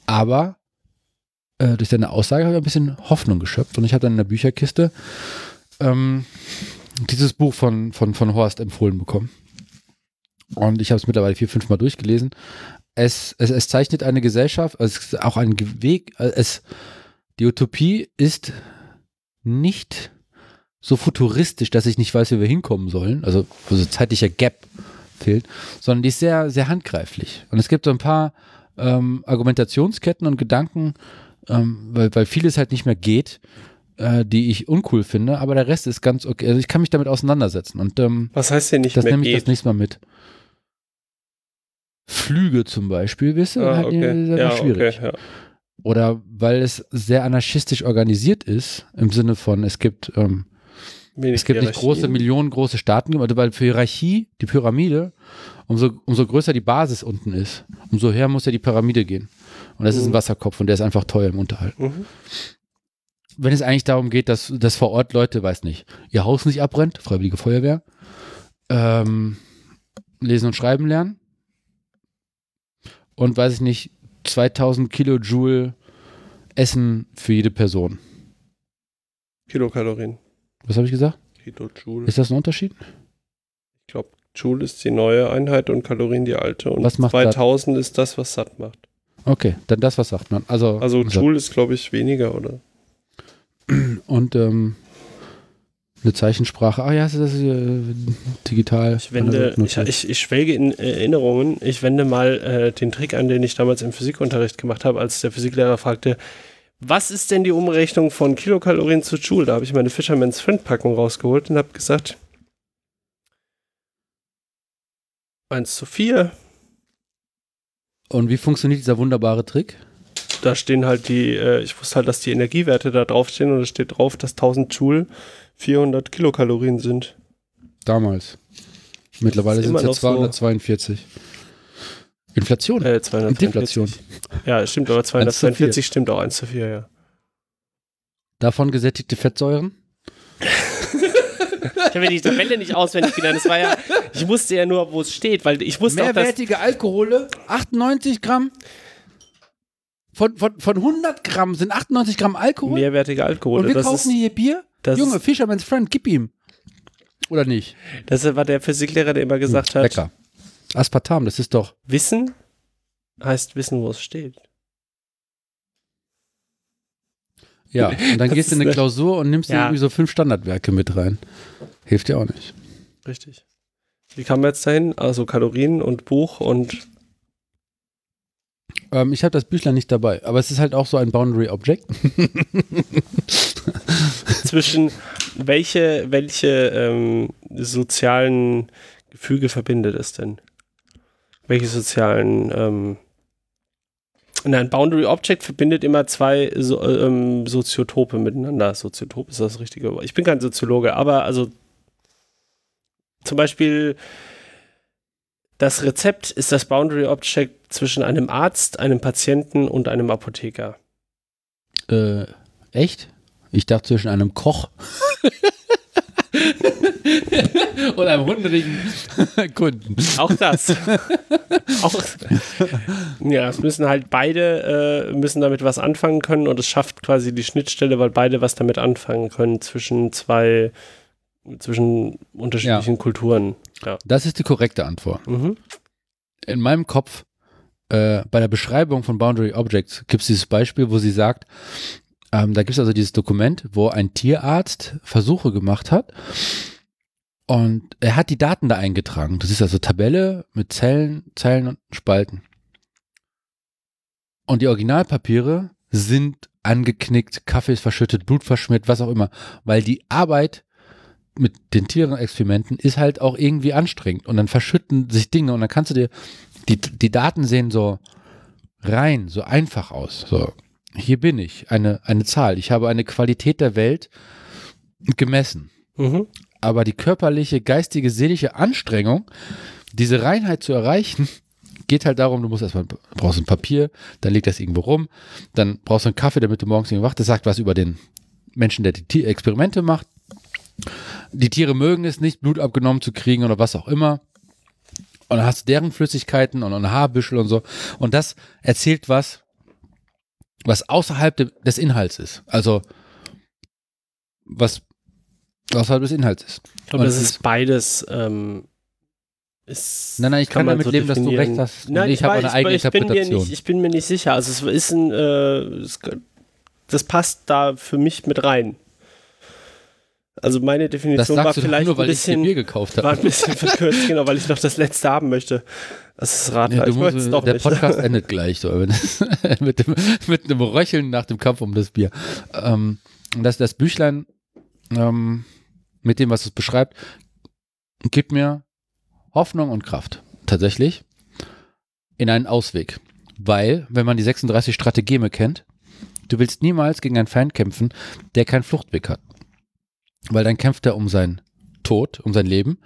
Aber äh, durch seine Aussage habe ich ein bisschen Hoffnung geschöpft. Und ich habe dann in der Bücherkiste ähm, dieses Buch von, von, von Horst empfohlen bekommen. Und ich habe es mittlerweile vier, fünf Mal durchgelesen. Es, es, es zeichnet eine Gesellschaft, also es ist auch ein Weg, es, die Utopie ist nicht so futuristisch, dass ich nicht weiß, wie wir hinkommen sollen, also wo so zeitlicher Gap fehlt, sondern die ist sehr, sehr handgreiflich. Und es gibt so ein paar ähm, Argumentationsketten und Gedanken, ähm, weil, weil vieles halt nicht mehr geht, äh, die ich uncool finde, aber der Rest ist ganz okay. Also ich kann mich damit auseinandersetzen. Und ähm, Was heißt denn nicht das mehr nehme ich geht? das nächste Mal mit. Flüge zum Beispiel, wisst ihr, Ah, halt okay. Ja, schwierig. okay, ja. Oder weil es sehr anarchistisch organisiert ist, im Sinne von, es gibt, ähm, es gibt nicht große, millionengroße Staaten, also weil für Hierarchie, die Pyramide, umso, umso größer die Basis unten ist, umso höher muss ja die Pyramide gehen. Und das ist ein Mhm. Wasserkopf und der ist einfach teuer im Unterhalt. Mhm. Wenn es eigentlich darum geht, dass, dass vor Ort Leute, weiß nicht, ihr Haus nicht abbrennt, Freiwillige Feuerwehr, ähm, lesen und schreiben lernen und weiß ich nicht, 2000 Kilojoule Essen für jede Person. Kilokalorien. Was habe ich gesagt? Kilojoule. Ist das ein Unterschied? Ich glaube, Joule ist die neue Einheit und Kalorien die alte. Und Was macht 2000 ist das, was satt macht. Okay, dann das, was sagt man. Also, Also Joule ist, glaube ich, weniger, oder? und ähm, eine Zeichensprache. Ah ja, das ist äh, digital. Ich wende, ich, ich, ich schwelge in Erinnerungen. Ich wende mal äh, den Trick an, den ich damals im Physikunterricht gemacht habe, als der Physiklehrer fragte, was ist denn die Umrechnung von Kilokalorien zu Joule? Da habe ich meine Fisherman's Friend Packung rausgeholt und habe gesagt, 1 zu 4. Und wie funktioniert dieser wunderbare Trick? Da stehen halt die, äh, ich wusste halt, dass die Energiewerte da draufstehen und es steht drauf, dass 1000 Joule 400 Kilokalorien sind. Damals. Mittlerweile sind es ja noch so. 242. Inflation. Äh, 244. Deflation. Ja, stimmt, aber 1 zu 4. 242 stimmt auch 1 zu 4, ja. Davon gesättigte Fettsäuren. Ich habe mir die Tabelle nicht auswendig gelernt. Das war ja, ich wusste ja nur, wo es steht, weil ich wusste auch, dass. Mehrwertige Alkohole, 98 Gramm. Von, von, von 100 Gramm sind 98 Gramm Alkohol. Mehrwertige Alkohol. und wir das, kaufen ist, hier Bier. Das Junge, Fisherman's Friend, gib ihm. Oder nicht? das war der Physiklehrer, der immer gesagt hat: Lecker. Aspartam, das ist doch. Wissen heißt wissen, wo es steht. Ja, und dann gehst du in eine Klausur und nimmst Ja. irgendwie so fünf Standardwerke mit rein. Hilft dir auch nicht. Richtig. Wie kam man jetzt dahin? Also Kalorien und Buch und Ähm, ich habe das Büchlein nicht dabei, aber es ist halt auch so ein Boundary Object. zwischen welche, welche ähm, sozialen Gefüge verbindet es denn? Welche sozialen ähm, Nein, Boundary Object verbindet immer zwei so, ähm, Soziotope miteinander. Soziotop ist das richtige Wort. Ich bin kein Soziologe, aber also zum Beispiel das Rezept ist das Boundary Object zwischen einem Arzt, einem Patienten und einem Apotheker. Äh, echt? Ich dachte zwischen einem Koch und einem hungrigen Kunden. Auch das. auch, ja, es müssen halt beide äh, müssen damit was anfangen können und es schafft quasi die Schnittstelle, weil beide was damit anfangen können zwischen zwei zwischen unterschiedlichen Kulturen. Ja. Das ist die korrekte Antwort. Mhm. In meinem Kopf, äh, bei der Beschreibung von Boundary Objects, gibt es dieses Beispiel, wo sie sagt, ähm, da gibt es also dieses Dokument, wo ein Tierarzt Versuche gemacht hat und er hat die Daten da eingetragen. Das ist also Tabelle mit Zellen, Zeilen und Spalten. Und die Originalpapiere sind angeknickt, Kaffee ist verschüttet, Blut verschmiert, was auch immer, weil die Arbeit mit den Tierenexperimenten ist halt auch irgendwie anstrengend und dann verschütten sich Dinge und dann kannst du dir, die, die Daten sehen so rein, so einfach aus. So, hier bin ich, eine, eine Zahl. Ich habe eine Qualität der Welt gemessen. Mhm. Aber die körperliche, geistige, seelische Anstrengung, diese Reinheit zu erreichen, geht halt darum, du musst erstmal, brauchst ein Papier, dann liegt das irgendwo rum, dann brauchst du einen Kaffee, damit du morgens irgendwo wach, das sagt was über den Menschen, der die Experimente macht. Die Tiere mögen es nicht, Blut abgenommen zu kriegen oder was auch immer. Und dann hast du deren Flüssigkeiten und ein Haarbüschel und so. Und das erzählt was, was außerhalb de, des Inhalts ist. Also, was Außerhalb des Inhalts ist. Ich glaube, das ist beides. Ähm, ist, Nein, nein, ich kann man damit so leben, dass du recht hast. Nein, ich habe weiß, eine eigene ich bin, mir Interpretation. nicht, ich bin mir nicht sicher. Also es ist ein, äh, es, das passt da für mich mit rein. Also meine Definition war vielleicht nur, weil ein bisschen, Bier gekauft war ein bisschen verkürzt, genau, weil ich noch das letzte haben möchte. Das ist Radler. Es musst, der nicht. Podcast endet gleich so, mit, dem, mit einem Röcheln nach dem Kampf um das Bier. Ähm, und das, das Büchlein ähm, mit dem, was es beschreibt, gibt mir Hoffnung und Kraft. Tatsächlich. In einen Ausweg. Weil, wenn man die 36 Strategeme kennt, du willst niemals gegen einen Feind kämpfen, der keinen Fluchtweg hat. Weil dann kämpft er um seinen Tod, um sein Leben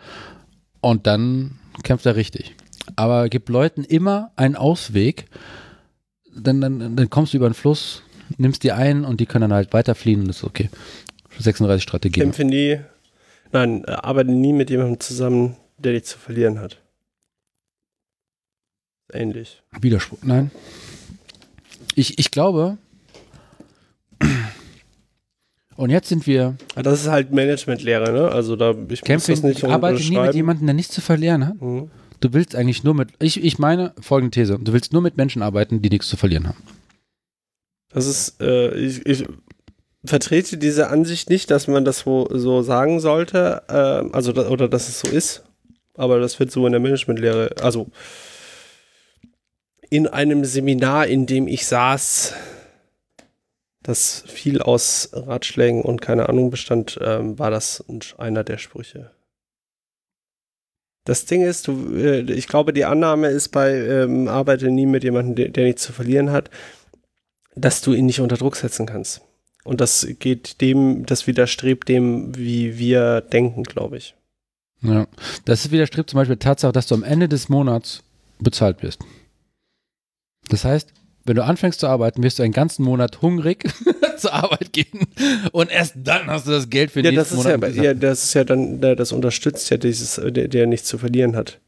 und dann kämpft er richtig. Aber gib Leuten immer einen Ausweg, dann, dann, dann kommst du über den Fluss, nimmst die ein und die können dann halt weiterfliehen und das ist okay. 36 Strategien. Kämpfe nie, nein, arbeite nie mit jemandem zusammen, der dich zu verlieren hat. Ähnlich. Widerspruch. Nein. Ich, ich glaube. Und jetzt sind wir. Aber Das ist halt Managementlehre, ne? Also da, ich muss Kämpfe, das nicht arbeite nie mit jemandem, der nichts zu verlieren hat. Mhm. Du willst eigentlich nur mit. Ich, ich meine folgende These. Du willst nur mit Menschen arbeiten, die nichts zu verlieren haben. Das ist, äh, ich, ich vertrete diese Ansicht nicht, dass man das so, so sagen sollte, äh, also oder dass es so ist, aber das wird so in der Managementlehre, also in einem Seminar, in dem ich saß, das viel aus Ratschlägen und keine Ahnung bestand, ähm, war das einer der Sprüche. Das Ding ist, du, äh, ich glaube, die Annahme ist bei ähm, Arbeite nie mit jemandem, der, nichts zu verlieren hat, dass du ihn nicht unter Druck setzen kannst. Und das geht dem, das widerstrebt dem, wie wir denken, glaube ich. Ja. Das widerstrebt zum Beispiel Tatsache, dass du am Ende des Monats bezahlt wirst. Das heißt, wenn du anfängst zu arbeiten, wirst du einen ganzen Monat hungrig zur Arbeit gehen und erst dann hast du das Geld für den Ja, das nächsten ist ja, Monat. ja, das ist ja dann, das unterstützt ja dieses, der, der nichts zu verlieren hat.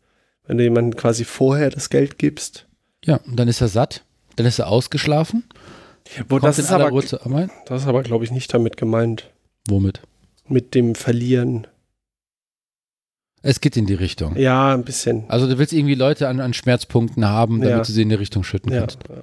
Wenn du jemandem quasi vorher das Geld gibst. ja, und dann ist er satt, dann ist er ausgeschlafen, Wo, kommt das, ist aber, Ruhe zur Arbeit. das ist aber, glaube ich, nicht damit gemeint. Womit? Mit dem Verlieren. Es geht in die Richtung. Ja, ein bisschen. Also du willst irgendwie Leute an, an Schmerzpunkten haben, damit Ja. du sie in die Richtung schütten Ja, kannst. ja.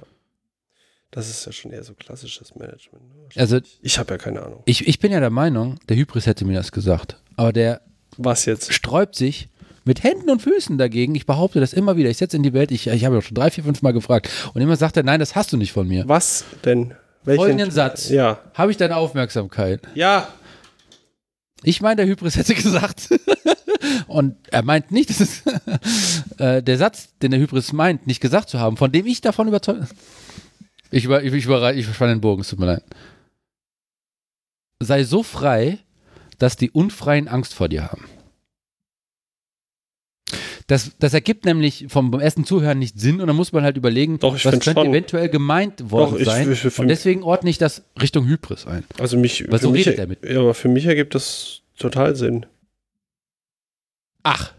Das ist ja schon eher so klassisches Management. ne? Also Ich habe ja keine Ahnung. ich, ich bin ja der Meinung, der Hybris hätte mir das gesagt. Aber der Was jetzt? sträubt sich mit Händen und Füßen dagegen. Ich behaupte das immer wieder. Ich setze in die Welt. Ich, ich habe ja schon drei, vier, fünf Mal gefragt. Und immer sagt er, nein, das hast du nicht von mir. Was denn? Welchen? Folgenden Satz. Ja. Habe ich deine Aufmerksamkeit? Ja. Ich meine, der Hybris hätte gesagt. Und er meint nicht, dass es, äh, der Satz, den der Hybris meint, nicht gesagt zu haben, von dem ich davon überzeugt. Ich, über, ich, ich, über, ich spanne den Bogen, es tut mir leid. Sei so frei, dass die Unfreien Angst vor dir haben. Das, das ergibt nämlich vom ersten Zuhören nicht Sinn und dann muss man halt überlegen, Doch, was könnte schon. eventuell gemeint worden Doch, ich- sein. ich- ich- und deswegen ordne ich das Richtung Hybris ein. Also mich. Für so mich, redet er mit? Ja, aber für mich ergibt das total Sinn. Ach,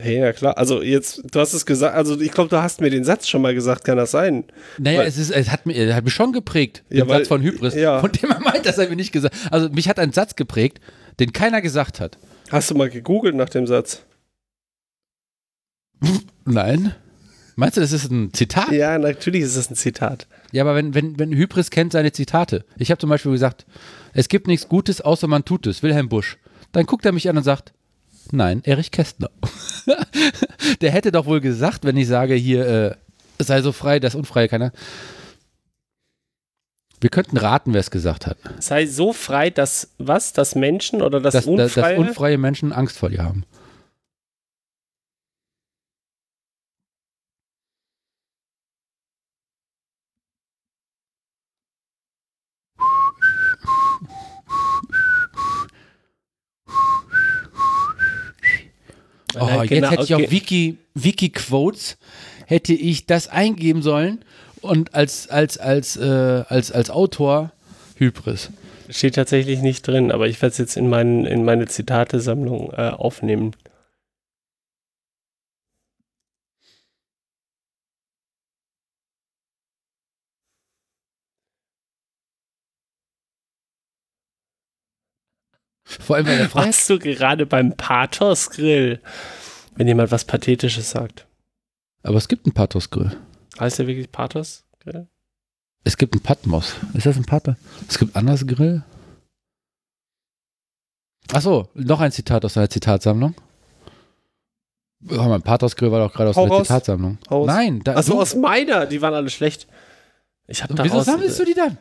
Hey, ja klar. Also jetzt, du hast es gesagt, also ich glaube, du hast mir den Satz schon mal gesagt, kann das sein? Naja, Weil- es, ist, es hat, mir, er hat mich schon geprägt, Ja, den weil- Satz von Hybris, ja. von dem er meint, dass er mir nicht gesagt Also mich hat ein Satz geprägt, den keiner gesagt hat. Hast du mal gegoogelt nach dem Satz? Nein. Meinst du, das ist ein Zitat? Ja, natürlich ist es ein Zitat. Ja, aber wenn, wenn, wenn Hybris kennt seine Zitate. Ich habe zum Beispiel gesagt, es gibt nichts Gutes, außer man tut es. Wilhelm Busch. Dann guckt er mich an und sagt, nein, Erich Kästner. Der hätte doch wohl gesagt, wenn ich sage, hier, äh, sei so frei, das Unfreie keiner. Wir könnten raten, wer es gesagt hat. Sei so frei, dass was? Das Menschen oder das dass, dass, Unfreie? dass unfreie Menschen Angst vor dir haben. Oh, Nein, jetzt genau, hätte ich auf Wiki, Wiki Quotes hätte ich das eingeben sollen und als als als äh, als als Autor Hybris. Steht tatsächlich nicht drin, aber ich werde es jetzt in, meinen, in meine Zitatesammlung äh, aufnehmen. Vor allem, weil der Freiheit. Warst du gerade beim Pathos-Grill? Wenn jemand was Pathetisches sagt. Aber es gibt einen Pathos-Grill. Heißt der wirklich Pathos-Grill? Es gibt einen Patmos. Ist das ein Pathos? Es gibt anders Grill. Achso, noch ein Zitat aus einer Zitatsammlung. Oh, mein Pathos-Grill war doch gerade aus Hau einer. Zitatsammlung. Hau raus. Nein, da, du- aus meiner. Die waren alle schlecht. Ich hab Wieso daraus, sammelst du die dann?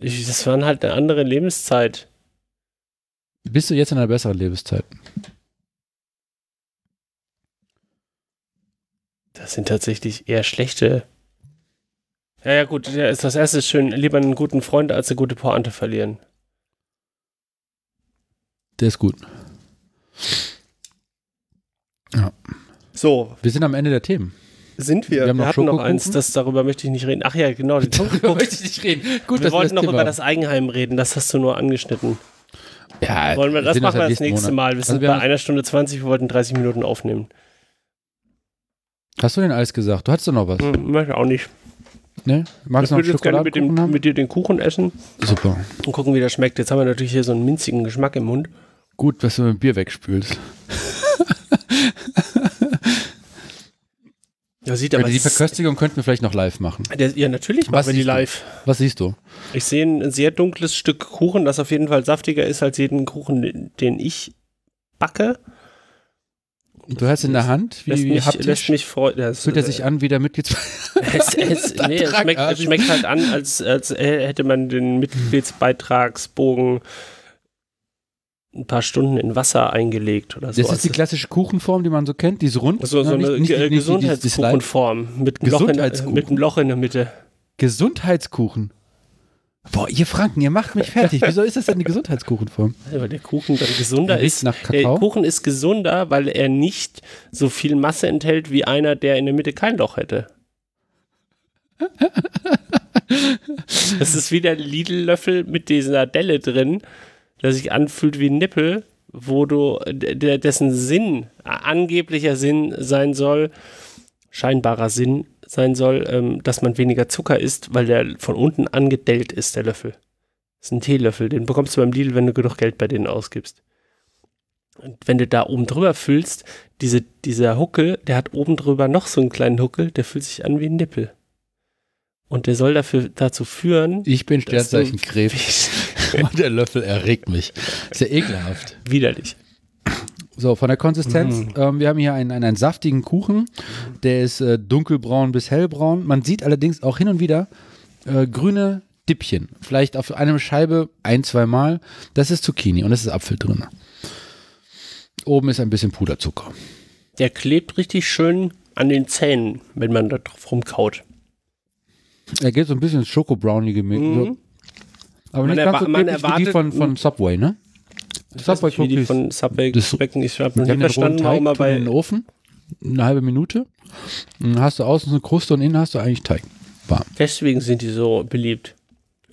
ich, Das waren halt eine andere Lebenszeit. Bist du jetzt in einer besseren Lebenszeit? Das sind tatsächlich eher schlechte. Ja, ja, gut. Ja, ist das erste ist schön. Lieber einen guten Freund als eine gute Pointe verlieren. Der ist gut. So, Wir sind am Ende der Themen. sind wir. Wir haben noch hatten noch eins, das, darüber möchte ich nicht reden. Ach ja, genau. Darüber möchte ich nicht reden. Gut, wir wollten noch Thema- über das Eigenheim reden. Das hast du nur angeschnitten. Ja, Wollen wir, das machen wir halt das nächsten nächste Monat. Mal. Wir Also sind wir bei einer Stunde 20. Wir wollten 30 Minuten aufnehmen. Hast du denn alles gesagt? Du hattest doch noch was. Hm, möchte auch nicht. Ne? Magst Ich du noch würde jetzt gerne mit, dem, haben? mit dir den Kuchen essen Super. und gucken, wie der schmeckt. Jetzt haben wir natürlich hier so einen minzigen Geschmack im Mund. Gut, dass du mit dem Bier wegspülst. Ja, sieht aber die Verköstigung könnten wir vielleicht noch live machen. der, ja, natürlich machen Was wir die siehst du? live. Was siehst du? Ich sehe ein sehr dunkles Stück Kuchen, das auf jeden Fall saftiger ist als jeden Kuchen, den ich backe. Du hast in der Hand, Lässt wie, wie mich, haptisch, lässt mich freuen. Fühlt er sich an wie der Mitglieds... es, es, nee, es, schmeckt, es schmeckt halt an, als, als hätte man den Mitgliedsbeitragsbogen ein paar Stunden in Wasser eingelegt oder so. Das ist die klassische Kuchenform, die man so kennt, die ist rund. so, so ne? eine. Gesundheitskuchenform mit, einem Loch in der- Gesundheitskuchen. mit einem Loch in der Mitte. Gesundheitskuchen. Boah, ihr Franken, ihr macht mich fertig. Wieso ist das denn eine Gesundheitskuchenform? Weil der Kuchen dann gesunder ist. nach Der Kakao? Kuchen ist gesunder, weil er nicht so viel Masse enthält wie einer, der in der Mitte kein Loch hätte. Das ist wie der Lidl-Löffel mit dieser Delle drin, der sich anfühlt wie ein Nippel, wo du, dessen Sinn, angeblicher Sinn sein soll, scheinbarer Sinn sein soll, ähm, dass man weniger Zucker isst, weil der von unten angedellt ist, der Löffel. Das ist ein Teelöffel, den bekommst du beim Lidl, wenn du genug Geld bei denen ausgibst. Und wenn du da oben drüber füllst, diese, dieser Huckel, der hat oben drüber noch so einen kleinen Huckel, der fühlt sich an wie ein Nippel. Und der soll dafür, dazu führen, Ich bin Sternzeichen Krebs. Der Löffel erregt mich. Ist ja ekelhaft. widerlich. So, von der Konsistenz. Mhm. Ähm, wir haben hier einen, einen, einen saftigen Kuchen. Der ist äh, dunkelbraun bis hellbraun. Man sieht allerdings auch hin und wieder äh, grüne Dippchen. Vielleicht auf einer Scheibe ein, zwei Mal. Das ist Zucchini und es ist Apfel drin. Oben ist ein bisschen Puderzucker. Der klebt richtig schön an den Zähnen, wenn man da drauf rumkaut. Er geht so ein bisschen ins Schoko-Brownie-Gemüse. Mhm. Aber Man nicht ganz so man wie die erwartet- von, von Subway, ne? Ich weiß nicht, wie die Cookies. von Subway Das- schmecken. Ich habe noch Die nie verstanden, Teig, warum er tun in den bei. Ofen, eine halbe Minute. Dann hast du außen so eine Kruste und innen hast du eigentlich Teig. Warm. Deswegen sind die so beliebt.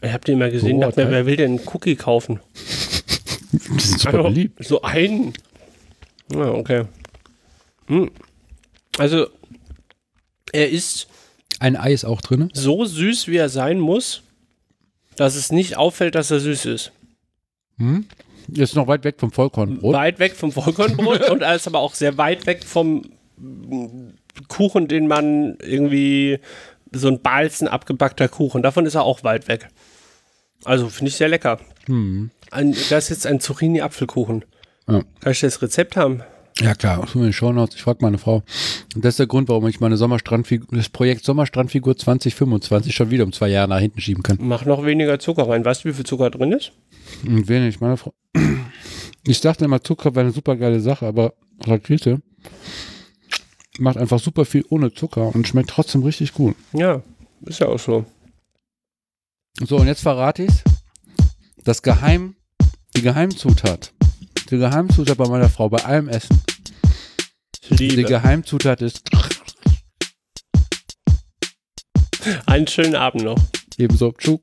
Ich habe den mal gesehen, So, dachte mir, wer will denn einen Cookie kaufen? Die sind super Also, beliebt. So einen. Ja, okay. Hm. Also, er ist Ein Ei ist auch drin. so süß, wie er sein muss, dass es nicht auffällt, dass er süß ist. Hm? Ist noch weit weg vom Vollkornbrot. Weit weg vom Vollkornbrot und er ist aber auch sehr weit weg vom Kuchen, den man irgendwie so ein Balzen abgebackter Kuchen. Davon ist er auch weit weg. Also finde ich sehr lecker. Hm. Ein, das ist jetzt ein Zucchini-Apfelkuchen. Ja. Kann ich das Rezept haben? Ja klar, tun wir in den Shownotes. Ich frage meine Frau. Und das ist der Grund, warum ich meine Sommerstrandfigur, das Projekt Sommerstrandfigur 2025 schon wieder um zwei Jahre nach hinten schieben kann. Mach noch weniger Zucker rein. Weißt du, wie viel Zucker drin ist? Und wenig, meine Frau. Ich dachte immer, Zucker wäre eine super geile Sache, aber Rakete macht einfach super viel ohne Zucker und schmeckt trotzdem richtig gut. Ja, ist ja auch so. So, und jetzt verrate ich Das Geheim, die Geheimzutat. Die Geheimzutat bei meiner Frau, bei allem Essen. Ich Die liebe. Geheimzutat ist Einen schönen Abend noch. ebenso. Tschu.